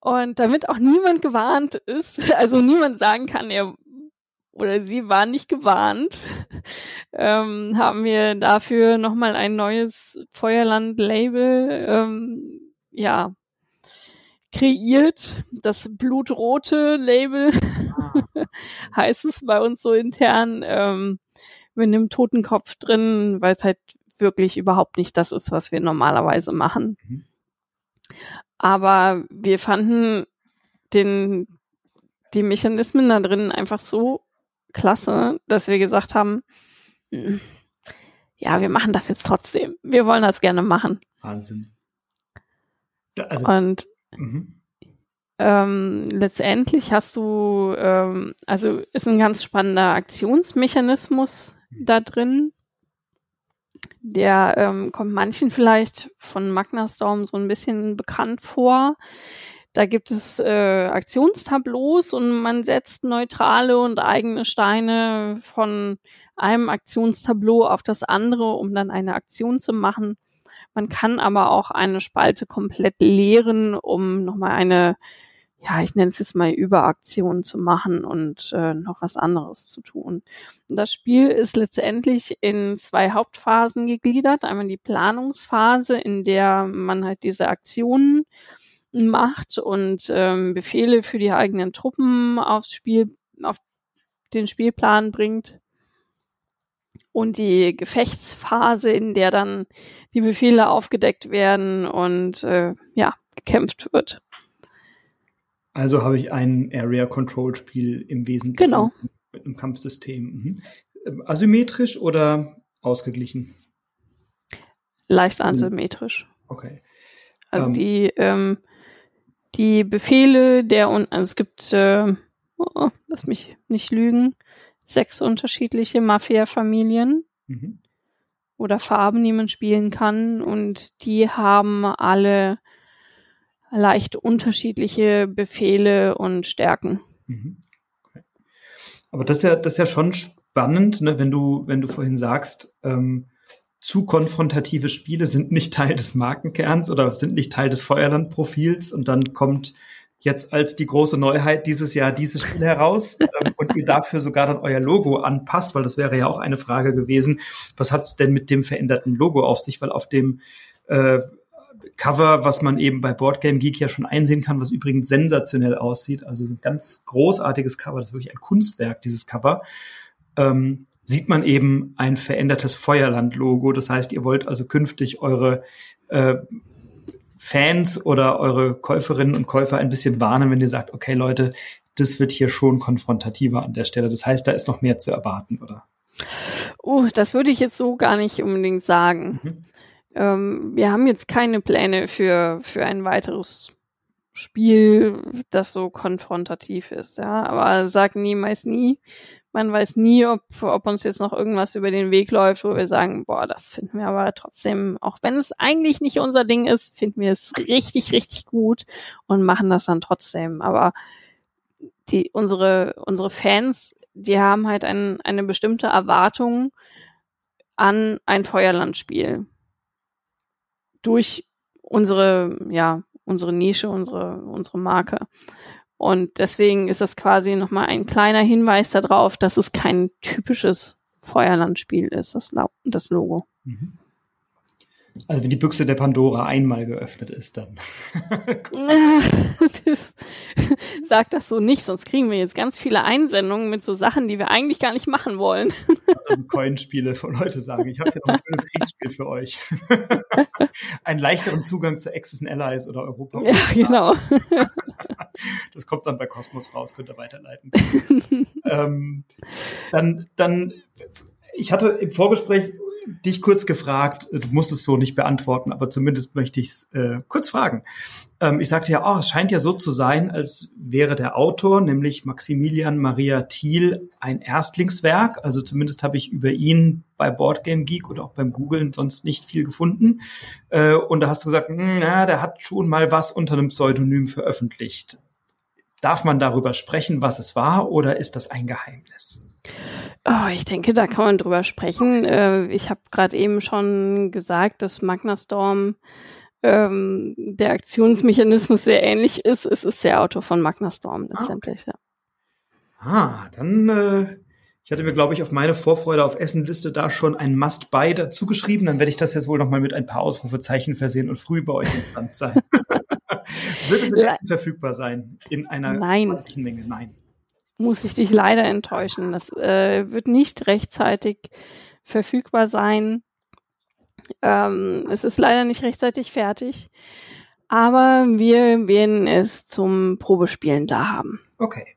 Und damit auch niemand gewarnt ist, also niemand sagen kann, er oder sie war nicht gewarnt, ähm, haben wir dafür nochmal ein neues Feuerland-Label ähm, ja, kreiert. Das blutrote Label ah. heißt es bei uns so intern. Ähm, mit einem toten Kopf drin, weil es halt wirklich überhaupt nicht das ist, was wir normalerweise machen. Mhm. Aber wir fanden den, die Mechanismen da drin einfach so klasse, dass wir gesagt haben, hm, ja, wir machen das jetzt trotzdem. Wir wollen das gerne machen. Wahnsinn. Also, Und mhm. ähm, letztendlich hast du, ähm, also ist ein ganz spannender Aktionsmechanismus da drin. Der ähm, kommt manchen vielleicht von Magna Storm so ein bisschen bekannt vor. Da gibt es äh, Aktionstableaus und man setzt neutrale und eigene Steine von einem Aktionstableau auf das andere, um dann eine Aktion zu machen. Man kann aber auch eine Spalte komplett leeren, um nochmal eine ja, ich nenne es jetzt mal Überaktionen zu machen und äh, noch was anderes zu tun. Das Spiel ist letztendlich in zwei Hauptphasen gegliedert. Einmal die Planungsphase, in der man halt diese Aktionen macht und ähm, Befehle für die eigenen Truppen aufs Spiel, auf den Spielplan bringt. Und die Gefechtsphase, in der dann die Befehle aufgedeckt werden und äh, ja, gekämpft wird. Also habe ich ein Area Control Spiel im Wesentlichen genau. mit einem Kampfsystem. Mhm. Ähm, asymmetrisch oder ausgeglichen? Leicht hm. asymmetrisch. Okay. Also ähm, die, ähm, die Befehle der und also es gibt, äh, oh, lass mich nicht lügen, sechs unterschiedliche Mafia-Familien mhm. oder Farben, die man spielen kann und die haben alle leicht unterschiedliche Befehle und Stärken. Mhm. Okay. Aber das ist ja, das ist ja schon spannend, ne, wenn du, wenn du vorhin sagst, ähm, zu konfrontative Spiele sind nicht Teil des Markenkerns oder sind nicht Teil des Feuerland-Profils und dann kommt jetzt als die große Neuheit dieses Jahr dieses Spiel heraus ähm, und ihr dafür sogar dann euer Logo anpasst, weil das wäre ja auch eine Frage gewesen. Was hat es denn mit dem veränderten Logo auf sich? Weil auf dem äh, Cover, was man eben bei Boardgame Geek ja schon einsehen kann, was übrigens sensationell aussieht, also ein ganz großartiges Cover, das ist wirklich ein Kunstwerk, dieses Cover. Ähm, sieht man eben ein verändertes Feuerland-Logo. Das heißt, ihr wollt also künftig eure äh, Fans oder eure Käuferinnen und Käufer ein bisschen warnen, wenn ihr sagt, okay Leute, das wird hier schon konfrontativer an der Stelle. Das heißt, da ist noch mehr zu erwarten, oder? Oh, das würde ich jetzt so gar nicht unbedingt sagen. Mhm. Ähm, wir haben jetzt keine Pläne für, für ein weiteres Spiel, das so konfrontativ ist, ja. Aber sag niemals nie man weiß nie, ob, ob uns jetzt noch irgendwas über den Weg läuft, wo wir sagen, boah, das finden wir aber trotzdem, auch wenn es eigentlich nicht unser Ding ist, finden wir es richtig, richtig gut und machen das dann trotzdem. Aber die, unsere, unsere Fans, die haben halt ein, eine bestimmte Erwartung an ein Feuerlandspiel. Durch unsere, ja, unsere Nische, unsere, unsere Marke. Und deswegen ist das quasi nochmal ein kleiner Hinweis darauf, dass es kein typisches Feuerlandspiel ist, das, das Logo. Mhm. Also wenn die Büchse der Pandora einmal geöffnet ist, dann. das, sag das so nicht, sonst kriegen wir jetzt ganz viele Einsendungen mit so Sachen, die wir eigentlich gar nicht machen wollen. also Coinspiele, wo Leute sagen, ich habe hier noch ein schönes Kriegsspiel für euch. Einen leichteren Zugang zu Axis and Allies oder Europa. Ja, genau. Das kommt dann bei Cosmos raus, könnt ihr weiterleiten. ähm, dann, dann, ich hatte im Vorgespräch dich kurz gefragt, du musst es so nicht beantworten, aber zumindest möchte ich es äh, kurz fragen. Ähm, ich sagte ja, oh, es scheint ja so zu sein, als wäre der Autor, nämlich Maximilian Maria Thiel, ein Erstlingswerk. Also zumindest habe ich über ihn bei Boardgame Geek oder auch beim Googlen sonst nicht viel gefunden. Äh, und da hast du gesagt, hm, na, der hat schon mal was unter einem Pseudonym veröffentlicht. Darf man darüber sprechen, was es war, oder ist das ein Geheimnis? Oh, ich denke, da kann man drüber sprechen. Äh, ich habe gerade eben schon gesagt, dass Magnastorm ähm, der Aktionsmechanismus sehr ähnlich ist. Es ist der Autor von Magnastorm letztendlich. Ah, okay. ja. ah dann äh, ich hatte mir, glaube ich, auf meine Vorfreude auf Essenliste da schon ein Must-Buy dazu geschrieben. Dann werde ich das jetzt wohl noch mal mit ein paar Ausrufezeichen versehen und früh bei euch im Stand sein. Wird es in Essen verfügbar sein? In einer Nein. Menge? Nein muss ich dich leider enttäuschen. Das äh, wird nicht rechtzeitig verfügbar sein. Ähm, es ist leider nicht rechtzeitig fertig. Aber wir werden es zum Probespielen da haben. Okay.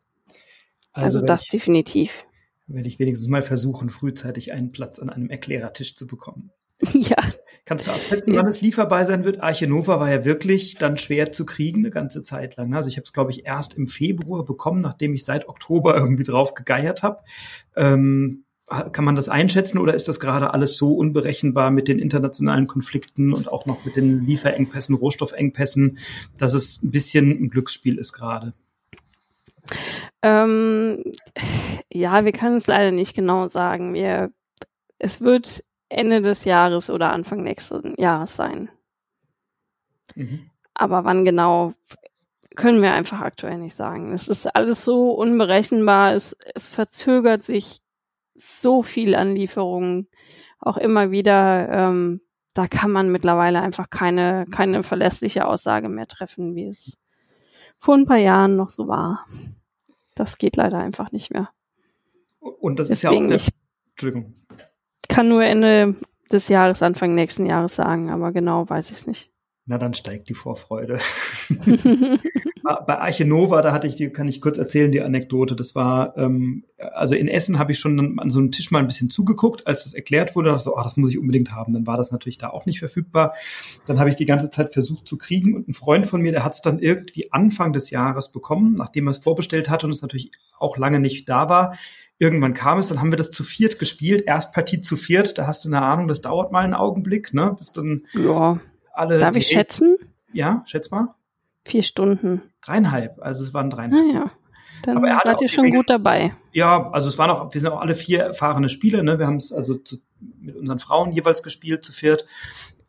Also, also das ich, definitiv. Werde ich wenigstens mal versuchen, frühzeitig einen Platz an einem Erklärertisch zu bekommen. Ja. Kannst du abschätzen, wann es lieferbar sein wird? Arche Nova war ja wirklich dann schwer zu kriegen, eine ganze Zeit lang. Also ich habe es, glaube ich, erst im Februar bekommen, nachdem ich seit Oktober irgendwie drauf gegeiert habe. Ähm, kann man das einschätzen oder ist das gerade alles so unberechenbar mit den internationalen Konflikten und auch noch mit den Lieferengpässen, Rohstoffengpässen, dass es ein bisschen ein Glücksspiel ist gerade? Ähm, ja, wir können es leider nicht genau sagen. Wir, es wird Ende des Jahres oder Anfang nächsten Jahres sein. Mhm. Aber wann genau, können wir einfach aktuell nicht sagen. Es ist alles so unberechenbar, es, es verzögert sich so viel an Lieferungen, auch immer wieder. Ähm, da kann man mittlerweile einfach keine, keine verlässliche Aussage mehr treffen, wie es vor ein paar Jahren noch so war. Das geht leider einfach nicht mehr. Und das Deswegen ist ja auch der, Entschuldigung kann nur Ende des Jahres, Anfang nächsten Jahres sagen, aber genau weiß ich es nicht. Na, dann steigt die Vorfreude. Bei Arche Nova, da hatte ich die, kann ich kurz erzählen, die Anekdote. Das war, ähm, also in Essen habe ich schon an so einem Tisch mal ein bisschen zugeguckt, als das erklärt wurde. So, oh, das muss ich unbedingt haben. Dann war das natürlich da auch nicht verfügbar. Dann habe ich die ganze Zeit versucht zu kriegen und ein Freund von mir, der hat es dann irgendwie Anfang des Jahres bekommen, nachdem er es vorbestellt hatte und es natürlich auch lange nicht da war. Irgendwann kam es, dann haben wir das zu viert gespielt. Erst Partie zu viert, da hast du eine Ahnung, das dauert mal einen Augenblick, ne? Bis dann ja. Alle. Darf ich schätzen? Ja, schätz mal. Vier Stunden. Dreieinhalb, also es waren dreieinhalb. Ah, ja. Dann Aber er seid ihr schon gut dabei. Ja, also es waren auch, wir sind auch alle vier erfahrene Spieler, ne? Wir haben es also zu, mit unseren Frauen jeweils gespielt, zu viert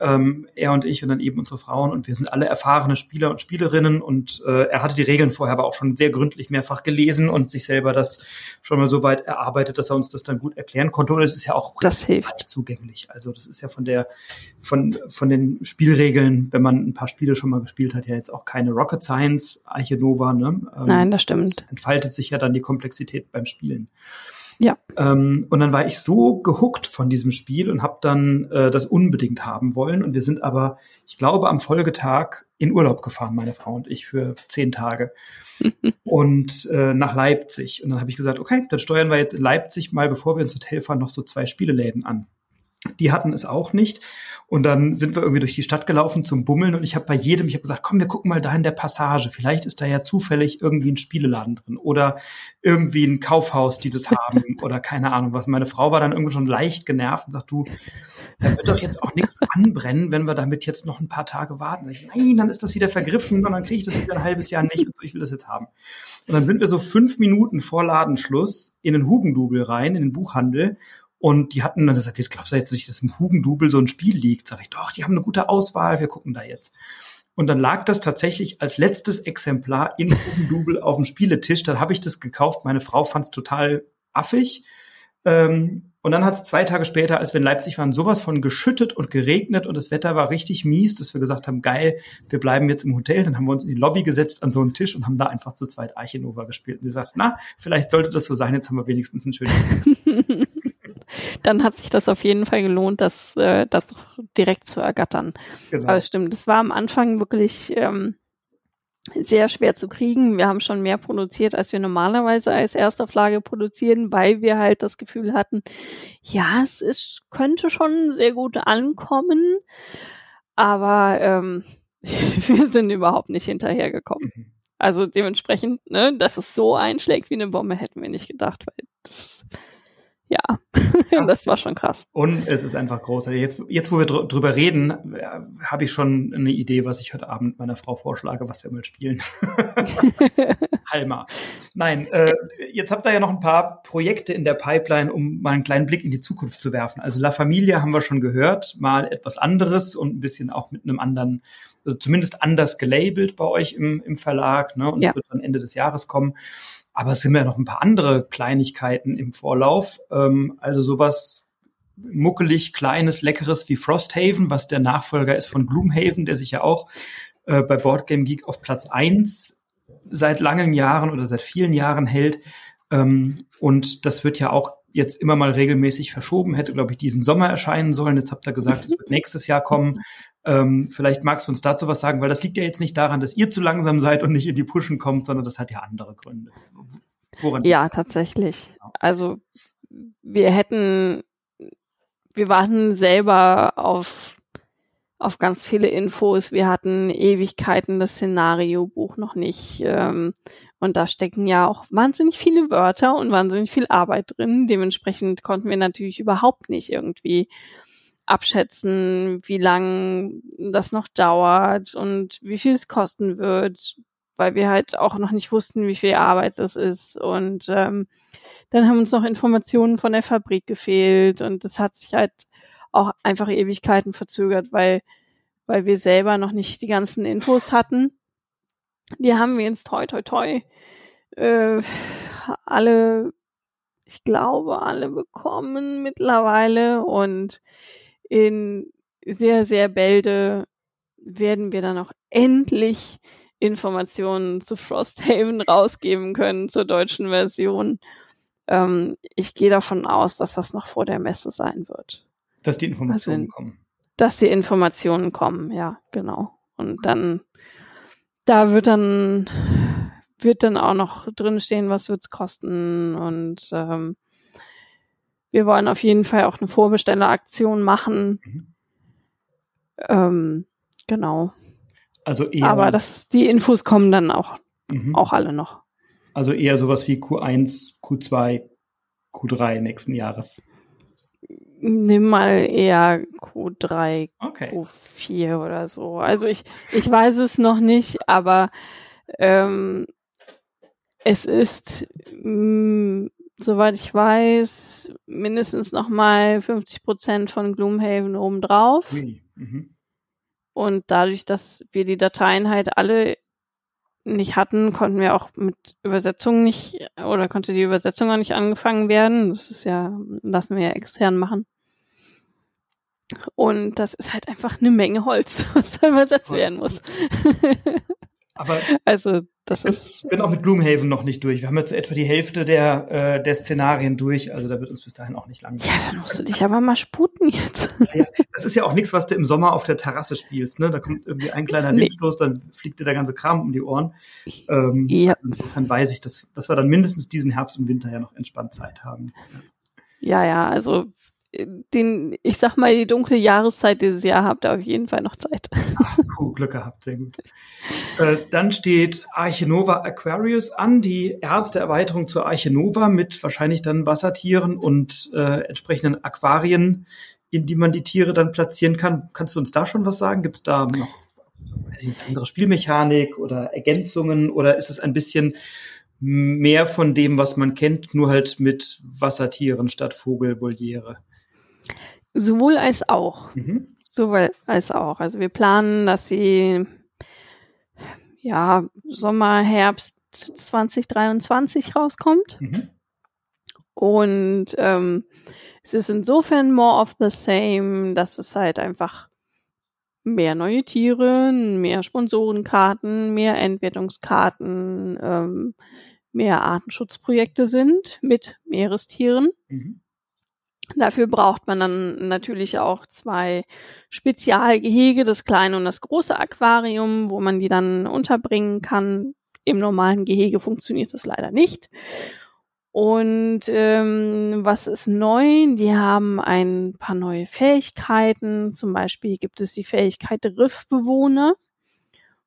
ähm, er und ich und dann eben unsere Frauen und wir sind alle erfahrene Spieler und Spielerinnen und äh, er hatte die Regeln vorher aber auch schon sehr gründlich mehrfach gelesen und sich selber das schon mal so weit erarbeitet, dass er uns das dann gut erklären konnte und es ist ja auch das hilft. zugänglich. Also das ist ja von der von von den Spielregeln, wenn man ein paar Spiele schon mal gespielt hat, ja jetzt auch keine Rocket Science Arche Nova, ne? Ähm, Nein, das stimmt. Entfaltet sich ja dann die Komplexität beim Spielen. Ja. Ähm, und dann war ich so gehuckt von diesem Spiel und habe dann äh, das unbedingt haben wollen. Und wir sind aber, ich glaube, am Folgetag in Urlaub gefahren, meine Frau und ich, für zehn Tage. und äh, nach Leipzig. Und dann habe ich gesagt, okay, dann steuern wir jetzt in Leipzig mal, bevor wir ins Hotel fahren, noch so zwei Spieleläden an. Die hatten es auch nicht. Und dann sind wir irgendwie durch die Stadt gelaufen zum Bummeln und ich habe bei jedem, ich habe gesagt, komm, wir gucken mal da in der Passage. Vielleicht ist da ja zufällig irgendwie ein Spieleladen drin oder irgendwie ein Kaufhaus, die das haben oder keine Ahnung was. Meine Frau war dann irgendwie schon leicht genervt und sagt, du, da wird doch jetzt auch nichts anbrennen, wenn wir damit jetzt noch ein paar Tage warten. Sag ich, nein, dann ist das wieder vergriffen und dann kriege ich das wieder ein halbes Jahr nicht und so, ich will das jetzt haben. Und dann sind wir so fünf Minuten vor Ladenschluss in den Hugendubel rein, in den Buchhandel und die hatten dann gesagt, glaubst du jetzt nicht, dass im Hugendubel so ein Spiel liegt? Sag ich, doch, die haben eine gute Auswahl, wir gucken da jetzt. Und dann lag das tatsächlich als letztes Exemplar in Hugendubel auf dem Spieletisch. Dann habe ich das gekauft. Meine Frau fand es total affig. Ähm, und dann hat es zwei Tage später, als wir in Leipzig waren, sowas von geschüttet und geregnet und das Wetter war richtig mies, dass wir gesagt haben, geil, wir bleiben jetzt im Hotel. Dann haben wir uns in die Lobby gesetzt an so einen Tisch und haben da einfach zu zweit Archinova gespielt. Und sie sagt, na, vielleicht sollte das so sein, jetzt haben wir wenigstens ein schönes dann hat sich das auf jeden Fall gelohnt, das, äh, das direkt zu ergattern. Genau. Aber stimmt, das war am Anfang wirklich ähm, sehr schwer zu kriegen. Wir haben schon mehr produziert, als wir normalerweise als Erstauflage produzieren, weil wir halt das Gefühl hatten, ja, es ist, könnte schon sehr gut ankommen, aber ähm, wir sind überhaupt nicht hinterhergekommen. Mhm. Also dementsprechend, ne, dass es so einschlägt wie eine Bombe, hätten wir nicht gedacht, weil das ja, ja. das war schon krass. Und es ist einfach großartig. Jetzt, jetzt wo wir dr drüber reden, habe ich schon eine Idee, was ich heute Abend meiner Frau vorschlage, was wir mal spielen. Halma. Nein, äh, jetzt habt ihr ja noch ein paar Projekte in der Pipeline, um mal einen kleinen Blick in die Zukunft zu werfen. Also La Familia haben wir schon gehört, mal etwas anderes und ein bisschen auch mit einem anderen, also zumindest anders gelabelt bei euch im, im Verlag, ne? Und ja. wird dann Ende des Jahres kommen. Aber es sind ja noch ein paar andere Kleinigkeiten im Vorlauf. Ähm, also sowas muckelig, kleines, leckeres wie Frosthaven, was der Nachfolger ist von Gloomhaven, der sich ja auch äh, bei Boardgame Geek auf Platz eins seit langen Jahren oder seit vielen Jahren hält. Ähm, und das wird ja auch jetzt immer mal regelmäßig verschoben, hätte, glaube ich, diesen Sommer erscheinen sollen. Jetzt habt ihr gesagt, es wird nächstes Jahr kommen. Ähm, vielleicht magst du uns dazu was sagen, weil das liegt ja jetzt nicht daran, dass ihr zu langsam seid und nicht in die Pushen kommt, sondern das hat ja andere Gründe. Woran ja, tatsächlich. Genau. Also wir hätten, wir warten selber auf auf ganz viele Infos. Wir hatten Ewigkeiten das Szenariobuch noch nicht. Ähm, und da stecken ja auch wahnsinnig viele Wörter und wahnsinnig viel Arbeit drin. Dementsprechend konnten wir natürlich überhaupt nicht irgendwie abschätzen, wie lang das noch dauert und wie viel es kosten wird, weil wir halt auch noch nicht wussten, wie viel Arbeit das ist. Und ähm, dann haben uns noch Informationen von der Fabrik gefehlt und das hat sich halt auch einfach Ewigkeiten verzögert, weil, weil wir selber noch nicht die ganzen Infos hatten. Die haben wir jetzt toi toi toi äh, alle, ich glaube, alle bekommen mittlerweile und in sehr, sehr bälde werden wir dann auch endlich Informationen zu Frosthaven rausgeben können, zur deutschen Version. Ähm, ich gehe davon aus, dass das noch vor der Messe sein wird. Dass die Informationen also, kommen. Dass die Informationen kommen, ja, genau. Und dann, da wird dann, wird dann auch noch drinstehen, was wird's kosten und ähm, wir wollen auf jeden Fall auch eine Vorbestelleraktion machen. Mhm. Ähm, genau. Also eher. Aber das, die Infos kommen dann auch, mhm. auch alle noch. Also eher sowas wie Q1, Q2, Q3 nächsten Jahres. Nimm mal eher Q3, Okay. Q4 oder so. Also ich, ich weiß es noch nicht, aber ähm, es ist, mh, soweit ich weiß, mindestens nochmal 50 Prozent von Gloomhaven obendrauf. Mhm. Und dadurch, dass wir die Dateien halt alle nicht hatten, konnten wir auch mit Übersetzung nicht, oder konnte die Übersetzung auch nicht angefangen werden. Das ist ja, lassen wir ja extern machen. Und das ist halt einfach eine Menge Holz, was da übersetzt Holz. werden muss. Aber also, das ich ist, bin auch mit Gloomhaven noch nicht durch. Wir haben jetzt so etwa die Hälfte der, äh, der Szenarien durch, also da wird uns bis dahin auch nicht langweilig. ja, dann musst du dich aber mal sputen jetzt. Ja, das ist ja auch nichts, was du im Sommer auf der Terrasse spielst. Ne? Da kommt irgendwie ein kleiner Nee. Windstoß, dann fliegt dir der ganze Kram um die Ohren. Ähm, Ja. Insofern weiß ich, dass, dass wir dann mindestens diesen Herbst und Winter ja noch entspannt Zeit haben. Ja, ja, also den, ich sag mal, die dunkle Jahreszeit dieses Jahr habt ihr auf jeden Fall noch Zeit. Puh, Glück gehabt, sehr gut. Äh, dann steht Arche Nova Aquarius an, die erste Erweiterung zur Arche Nova mit wahrscheinlich dann Wassertieren und äh, entsprechenden Aquarien, in die man die Tiere dann platzieren kann. Kannst du uns da schon was sagen? Gibt es da noch weiß ich nicht, andere Spielmechanik oder Ergänzungen oder ist es ein bisschen mehr von dem, was man kennt, nur halt mit Wassertieren statt Vogelvoliere? Sowohl als auch. Mhm. Sowohl als auch. Also wir planen, dass sie ja Sommer, Herbst 2023 rauskommt. Mhm. Und ähm, es ist insofern more of the same, dass es halt einfach mehr neue Tiere, mehr Sponsorenkarten, mehr Entwertungskarten, ähm, mehr Artenschutzprojekte sind mit Meerestieren. Mhm. Dafür braucht man dann natürlich auch zwei Spezialgehege, das kleine und das große Aquarium, wo man die dann unterbringen kann. Im normalen Gehege funktioniert das leider nicht. Und ähm, was ist neu? Die haben ein paar neue Fähigkeiten. Zum Beispiel gibt es die Fähigkeit Riffbewohner.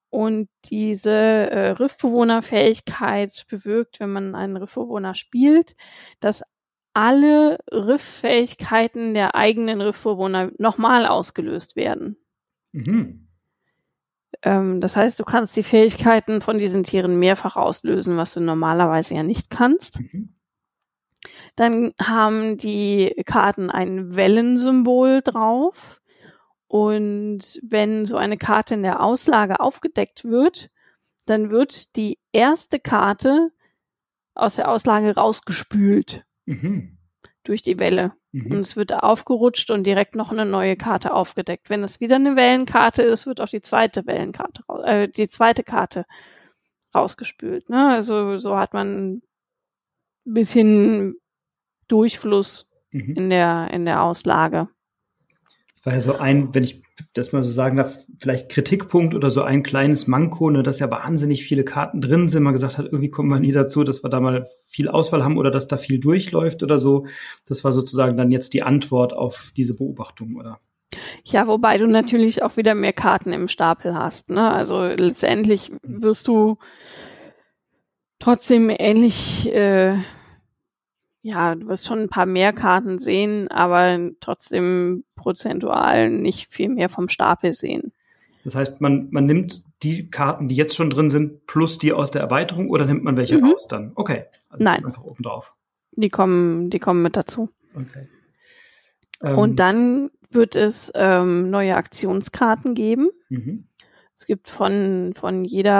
Und diese äh, Riffbewohner-Fähigkeit bewirkt, wenn man einen Riffbewohner spielt, dass alle Rifffähigkeiten der eigenen Riffbewohner nochmal ausgelöst werden. Mhm. Ähm, das heißt, du kannst die Fähigkeiten von diesen Tieren mehrfach auslösen, was du normalerweise ja nicht kannst. Mhm. Dann haben die Karten ein Wellensymbol drauf. Und wenn so eine Karte in der Auslage aufgedeckt wird, dann wird die erste Karte aus der Auslage rausgespült Mhm. durch die Welle. Und Mhm. es wird aufgerutscht und direkt noch eine neue Karte aufgedeckt. Wenn es wieder eine Wellenkarte ist, wird auch die zweite Wellenkarte, äh, die zweite Karte rausgespült. Ne? Also so hat man ein bisschen Durchfluss Mhm. in der, in der Auslage. Das war ja so ein, wenn ich das mal so sagen darf, vielleicht Kritikpunkt oder so ein kleines Manko, ne, dass ja wahnsinnig viele Karten drin sind. Man gesagt hat, irgendwie kommen wir nie dazu, dass wir da mal viel Auswahl haben oder dass da viel durchläuft oder so. Das war sozusagen dann jetzt die Antwort auf diese Beobachtung, oder? Ja, wobei du natürlich auch wieder mehr Karten im Stapel hast. Ne? Also letztendlich wirst du trotzdem ähnlich, äh, ja, du wirst schon ein paar mehr Karten sehen, aber trotzdem prozentual nicht viel mehr vom Stapel sehen. Das heißt, man, man nimmt die Karten, die jetzt schon drin sind, plus die aus der Erweiterung oder nimmt man welche Mhm. raus dann? Okay. Also Nein. Einfach oben drauf. Die kommen, die kommen mit dazu. Okay. Ähm, Und dann wird es ähm, neue Aktionskarten geben. Mhm. Es gibt von, von jeder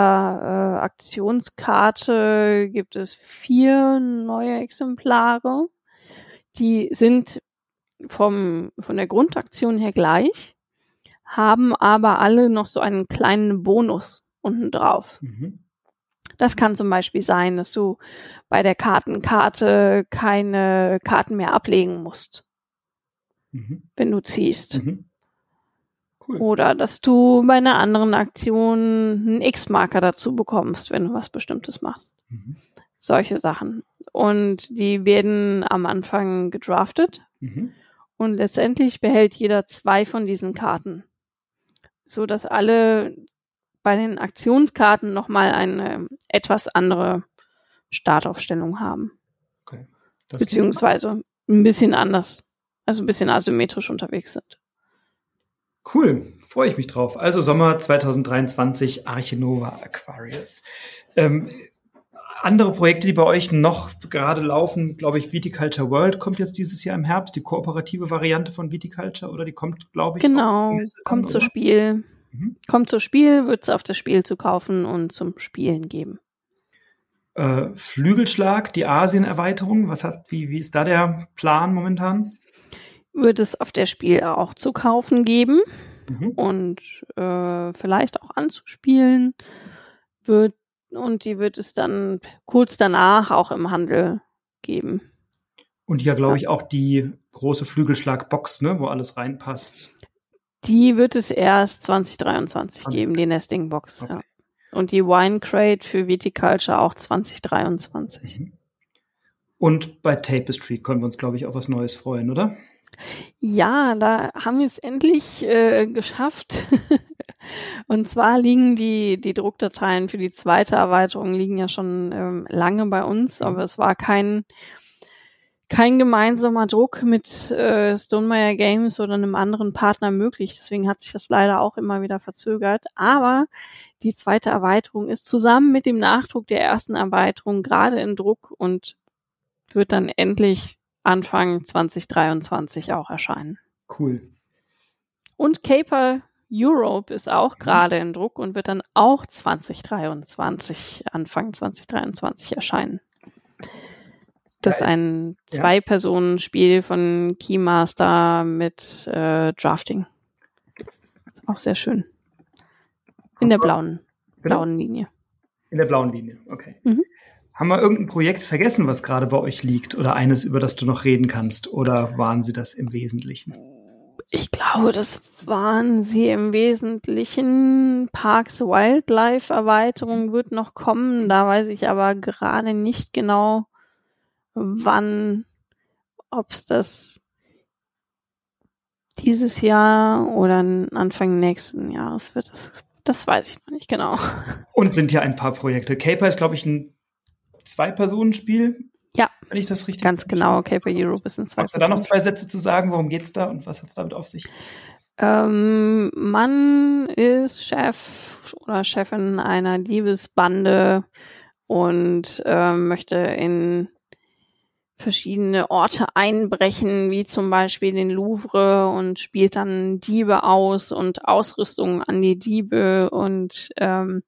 äh, Aktionskarte gibt es vier neue Exemplare. Die sind vom, von der Grundaktion her gleich, haben aber alle noch so einen kleinen Bonus unten drauf. Mhm. Das kann zum Beispiel sein, dass du bei der Kartenkarte keine Karten mehr ablegen musst, Mhm. wenn du ziehst. Mhm. Cool. Oder dass du bei einer anderen Aktion einen X-Marker dazu bekommst, wenn du was Bestimmtes machst. Mhm. Solche Sachen. Und die werden am Anfang gedraftet Mhm. und letztendlich behält jeder zwei von diesen Karten. So dass alle bei den Aktionskarten nochmal eine etwas andere Startaufstellung haben. Okay. Beziehungsweise ein bisschen anders. also ein bisschen asymmetrisch unterwegs sind. Cool, freue ich mich drauf. Also Sommer 2023 Arche Nova Aquarius. Ähm, andere Projekte, die bei euch noch gerade laufen, glaube ich, Viticulture World kommt jetzt dieses Jahr im Herbst, die kooperative Variante von Viticulture oder die kommt, glaube ich, genau, kommt zu Spiel. Mhm. Kommt zu Spiel, wird es auf das Spiel zu kaufen und zum Spielen geben. Äh, Flügelschlag, die Asien-Erweiterung, was hat, wie, wie ist da der Plan momentan? Wird es auf der Spiel auch zu kaufen geben mhm. und äh, vielleicht auch anzuspielen. Wird und die wird es dann kurz danach auch im Handel geben. Und ja, glaube ich, auch die große Flügelschlag-Box, ne, wo alles reinpasst. Die wird es erst 2023 20. geben, die Nesting-Box. Okay. Ja. Und die Wine Crate für Viticulture auch 2023. Mhm. Und bei Tapestry können wir uns, glaube ich, auf was Neues freuen, oder? Ja, da haben wir es endlich äh, geschafft. Und zwar liegen die, die Druckdateien für die zweite Erweiterung liegen ja schon ähm, lange bei uns, mhm. aber es war kein, kein gemeinsamer Druck mit äh, Stonemeyer Games oder einem anderen Partner möglich. Deswegen hat sich das leider auch immer wieder verzögert. Aber die zweite Erweiterung ist zusammen mit dem Nachdruck der ersten Erweiterung gerade in Druck und wird dann endlich Anfang 2023 auch erscheinen. Cool. Und Caper Europe ist auch mhm. gerade in Druck und wird dann auch 2023, Anfang 2023 erscheinen. Das ist ein Zwei-Personen-Spiel von Keymaster mit äh, Drafting. Auch sehr schön. In der blauen, blauen Linie. In der blauen Linie, okay. Mhm. Haben wir irgendein Projekt vergessen, was gerade bei euch liegt? Oder eines, über das du noch reden kannst? Oder waren sie das im Wesentlichen? Ich glaube, das waren sie im Wesentlichen. Parks Wildlife Erweiterung wird noch kommen. Da weiß ich aber gerade nicht genau, wann, ob es das dieses Jahr oder Anfang nächsten Jahres wird. Das, das weiß ich noch nicht genau. Und sind ja ein paar Projekte. Caper ist, glaube ich, ein Zwei-Personen-Spiel. Ja. Wenn ich das richtig Ganz genau, Caper Europe ist ein zwei Hast du da noch zwei Sätze zu sagen? Worum geht's da und was hat es damit auf sich? Ähm, man ist Chef oder Chefin einer Liebesbande und äh, möchte in verschiedene Orte einbrechen, wie zum Beispiel den Louvre und spielt dann Diebe aus und Ausrüstung an die Diebe und ähm,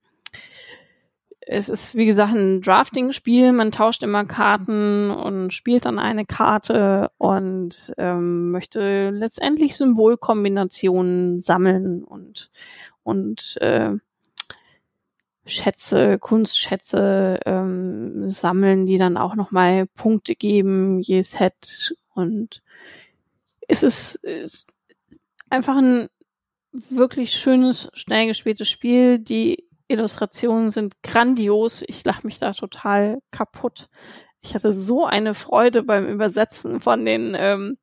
es ist, wie gesagt, ein Drafting-Spiel. Man tauscht immer Karten und spielt dann eine Karte und ähm, möchte letztendlich Symbolkombinationen sammeln und, und äh, Schätze, Kunstschätze ähm, sammeln, die dann auch nochmal Punkte geben, je Set. Und es ist, ist einfach ein wirklich schönes, schnell gespieltes Spiel. Die Illustrationen sind grandios. Ich lache mich da total kaputt. Ich hatte so eine Freude beim Übersetzen von den, ähm,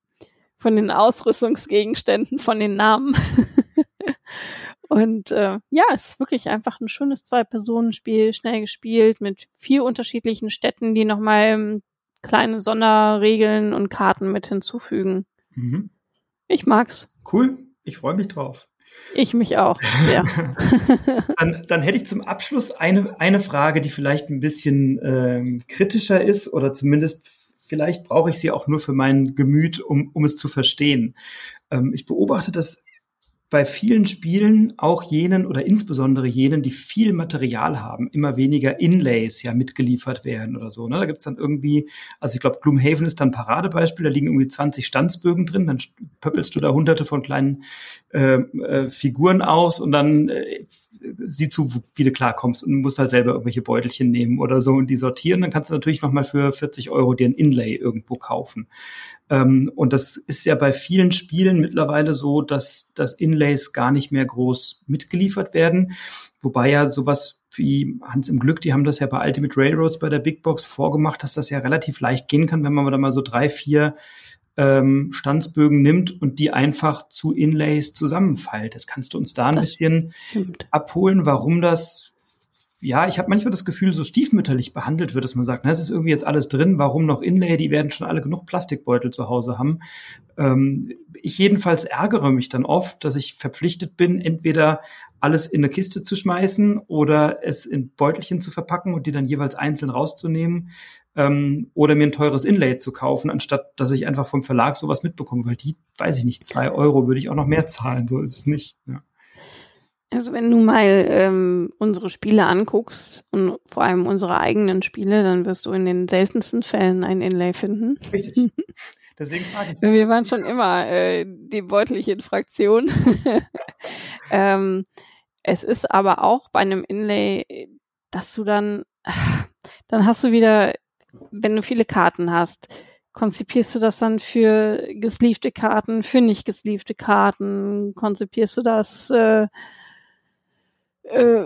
von den Ausrüstungsgegenständen, von den Namen. Und äh, ja, es ist wirklich einfach ein schönes Zwei-Personen-Spiel, schnell gespielt, mit vier unterschiedlichen Städten, die nochmal ähm, kleine Sonderregeln und Karten mit hinzufügen. Mhm. Ich mag's. Cool, ich freue mich drauf. Ich mich auch. Ja. dann, dann hätte ich zum Abschluss eine, eine Frage, die vielleicht ein bisschen ähm, kritischer ist oder zumindest vielleicht brauche ich sie auch nur für mein Gemüt, um, um es zu verstehen. Ähm, ich beobachte das bei vielen Spielen, auch jenen oder insbesondere jenen, die viel Material haben, immer weniger Inlays ja mitgeliefert werden oder so. Ne? Da gibt's dann irgendwie, also ich glaube, Gloomhaven ist dann Paradebeispiel, da liegen irgendwie 20 Stanzbögen drin, dann pöppelst du da hunderte von kleinen äh, äh, Figuren aus und dann äh, sieh zu, wie du klarkommst und musst halt selber irgendwelche Beutelchen nehmen oder so und die sortieren. Dann kannst du natürlich nochmal für 40 Euro dir ein Inlay irgendwo kaufen. Ähm, und das ist ja bei vielen Spielen mittlerweile so, dass, dass Inlays gar nicht mehr groß mitgeliefert werden. Wobei ja sowas wie Hans im Glück, die haben das ja bei Ultimate Railroads bei der Big Box vorgemacht, dass das ja relativ leicht gehen kann, wenn man da mal so drei, vier ähm, Stanzbögen nimmt und die einfach zu Inlays zusammenfaltet. Kannst du uns da ein das bisschen stimmt. abholen, warum das ja, ich habe manchmal das Gefühl, so stiefmütterlich behandelt wird, dass man sagt, na, es ist irgendwie jetzt alles drin, warum noch Inlay? Die werden schon alle genug Plastikbeutel zu Hause haben. Ähm, ich jedenfalls ärgere mich dann oft, dass ich verpflichtet bin, entweder alles in eine Kiste zu schmeißen oder es in Beutelchen zu verpacken und die dann jeweils einzeln rauszunehmen ähm, oder mir ein teures Inlay zu kaufen, anstatt dass ich einfach vom Verlag sowas mitbekomme, weil die, weiß ich nicht, zwei Euro würde ich auch noch mehr zahlen, so ist es nicht. Ja. Also wenn du mal ähm, unsere Spiele anguckst und vor allem unsere eigenen Spiele, dann wirst du in den seltensten Fällen ein Inlay finden. Richtig. Deswegen frage ich Wir waren schon immer äh, die beutelchen Fraktion. ähm, es ist aber auch bei einem Inlay, dass du dann, dann hast du wieder, wenn du viele Karten hast, konzipierst du das dann für gesleevte Karten, für nicht gesleevte Karten, konzipierst du das äh, äh,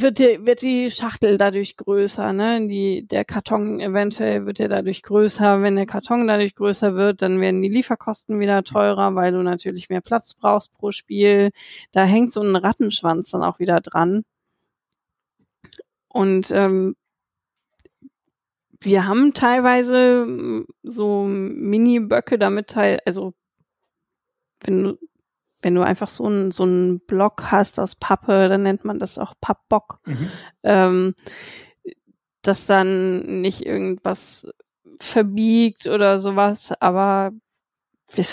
wird, die, wird die Schachtel dadurch größer, ne? Die, der Karton eventuell wird ja dadurch größer. Wenn der Karton dadurch größer wird, dann werden die Lieferkosten wieder teurer, weil du natürlich mehr Platz brauchst pro Spiel. Da hängt so ein Rattenschwanz dann auch wieder dran. Und ähm, wir haben teilweise mm, so Mini-Böcke damit teil, also wenn du wenn du einfach so einen so einen Block hast aus Pappe, dann nennt man das auch Pappbock, mhm. ähm, dass dann nicht irgendwas verbiegt oder sowas, aber wir,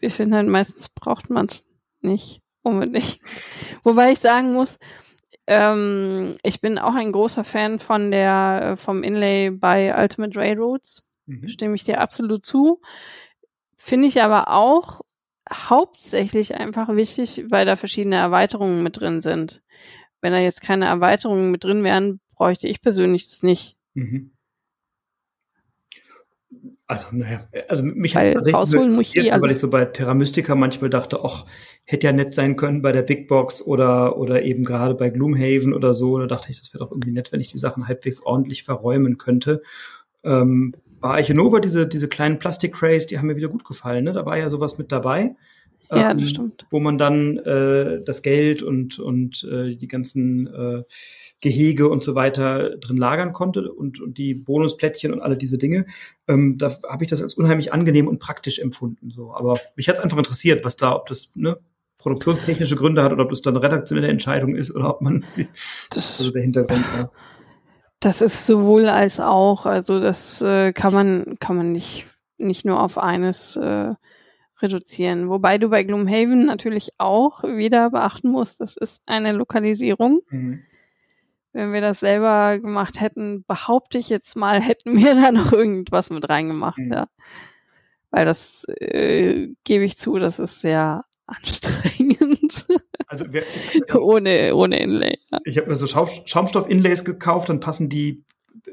wir finden halt meistens braucht man es nicht unbedingt. Wobei ich sagen muss, ähm, ich bin auch ein großer Fan von der vom Inlay bei Ultimate Railroads. Mhm. Stimme ich dir absolut zu. Finde ich aber auch hauptsächlich einfach wichtig, weil da verschiedene Erweiterungen mit drin sind. Wenn da jetzt keine Erweiterungen mit drin wären, bräuchte ich persönlich das nicht. Mhm. Also, naja, also mich hat es tatsächlich interessiert, weil ich so bei Terra Mystica manchmal dachte, ach, hätte ja nett sein können bei der Big Box oder, oder eben gerade bei Gloomhaven oder so. Da dachte ich, das wäre doch irgendwie nett, wenn ich die Sachen halbwegs ordentlich verräumen könnte. Ähm, bei Eichenova, diese, diese kleinen Plastik-Crays, die haben mir wieder gut gefallen. Ne? Da war ja sowas mit dabei. Ja, ähm, das stimmt. Wo man dann äh, das Geld und, und äh, die ganzen äh, Gehege und so weiter drin lagern konnte und, und die Bonusplättchen und alle diese Dinge. Ähm, da habe ich das als unheimlich angenehm und praktisch empfunden. So. Aber mich hat es einfach interessiert, was da, ob das ne, produktionstechnische Gründe hat oder ob das dann eine redaktionelle Entscheidung ist oder ob man das, also der Hintergrund war. Das ist sowohl als auch, also das äh, kann man, kann man nicht, nicht nur auf eines äh, reduzieren. Wobei du bei Gloomhaven natürlich auch wieder beachten musst, das ist eine Lokalisierung. Mhm. Wenn wir das selber gemacht hätten, behaupte ich jetzt mal, hätten wir da noch irgendwas mit reingemacht, mhm. ja. Weil das äh, gebe ich zu, das ist sehr anstrengend. Also wir, ohne, ohne Inlay. Ja. Ich habe mir so Schaumstoff-Inlays gekauft, dann passen die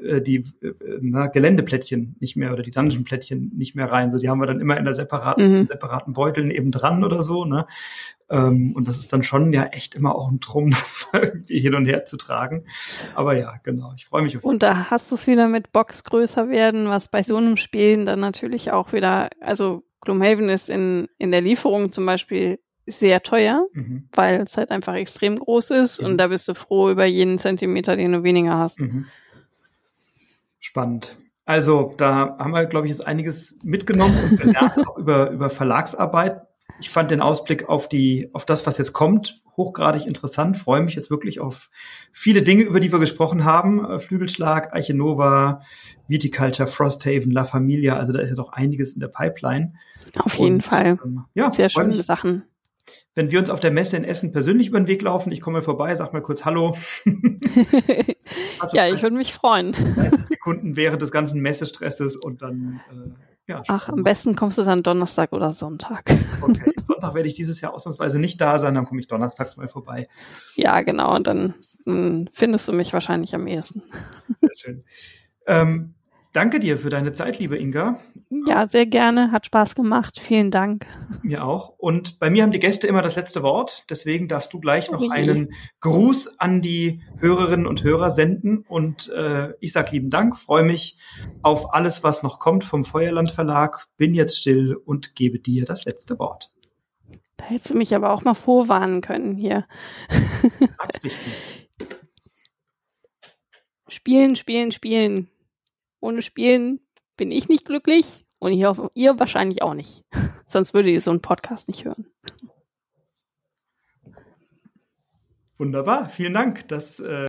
äh, die äh, na, Geländeplättchen nicht mehr oder die Dungeon-Plättchen nicht mehr rein. So, die haben wir dann immer in der separaten, mhm. separaten Beuteln eben dran oder so, ne? Ähm, und das ist dann schon ja echt immer auch ein Drum, das da irgendwie hin und her zu tragen. Aber ja, genau, ich freue mich auf Und da hast du es wieder mit Box größer werden, was bei so einem Spiel dann natürlich auch wieder, also Gloomhaven ist in, in der Lieferung zum Beispiel sehr teuer, mhm. weil es halt einfach extrem groß ist mhm. und da bist du froh über jeden Zentimeter, den du weniger hast. Mhm. Spannend. Also da haben wir, glaube ich, jetzt einiges mitgenommen und gelernt auch über, über Verlagsarbeit. Ich fand den Ausblick auf die, auf das, was jetzt kommt, hochgradig interessant. Freue mich jetzt wirklich auf viele Dinge, über die wir gesprochen haben. Äh, Flügelschlag, Eichenova, Viticulture, Frosthaven, La Familia. Also da ist ja doch einiges in der Pipeline. Auf jeden und, Fall. Ähm, ja, sehr schöne mich. Sachen wenn wir uns auf der Messe in Essen persönlich über den Weg laufen, ich komme mal vorbei, sag mal kurz Hallo. ja, ich würde mich freuen. 30 Sekunden während des ganzen Messestresses und dann, äh, ja. Ach, am besten kommst du dann Donnerstag oder Sonntag. Okay, Sonntag werde ich dieses Jahr ausnahmsweise nicht da sein, dann komme ich donnerstags mal vorbei. Ja, genau, und dann mh, findest du mich wahrscheinlich am ehesten. Sehr schön. Ähm, Danke dir für deine Zeit, liebe Inga. Ja, sehr gerne. Hat Spaß gemacht. Vielen Dank. Mir auch. Und bei mir haben die Gäste immer das letzte Wort. Deswegen darfst du gleich noch oh einen Gruß an die Hörerinnen und Hörer senden. Und äh, ich sage lieben Dank, freue mich auf alles, was noch kommt vom Feuerland Verlag. Bin jetzt still und gebe dir das letzte Wort. Da hättest du mich aber auch mal vorwarnen können hier. Absicht nicht. Spielen, spielen, spielen. Ohne Spielen bin ich nicht glücklich und ich hoffe, ihr wahrscheinlich auch nicht. Sonst würdet ihr so einen Podcast nicht hören. Wunderbar, vielen Dank. Das äh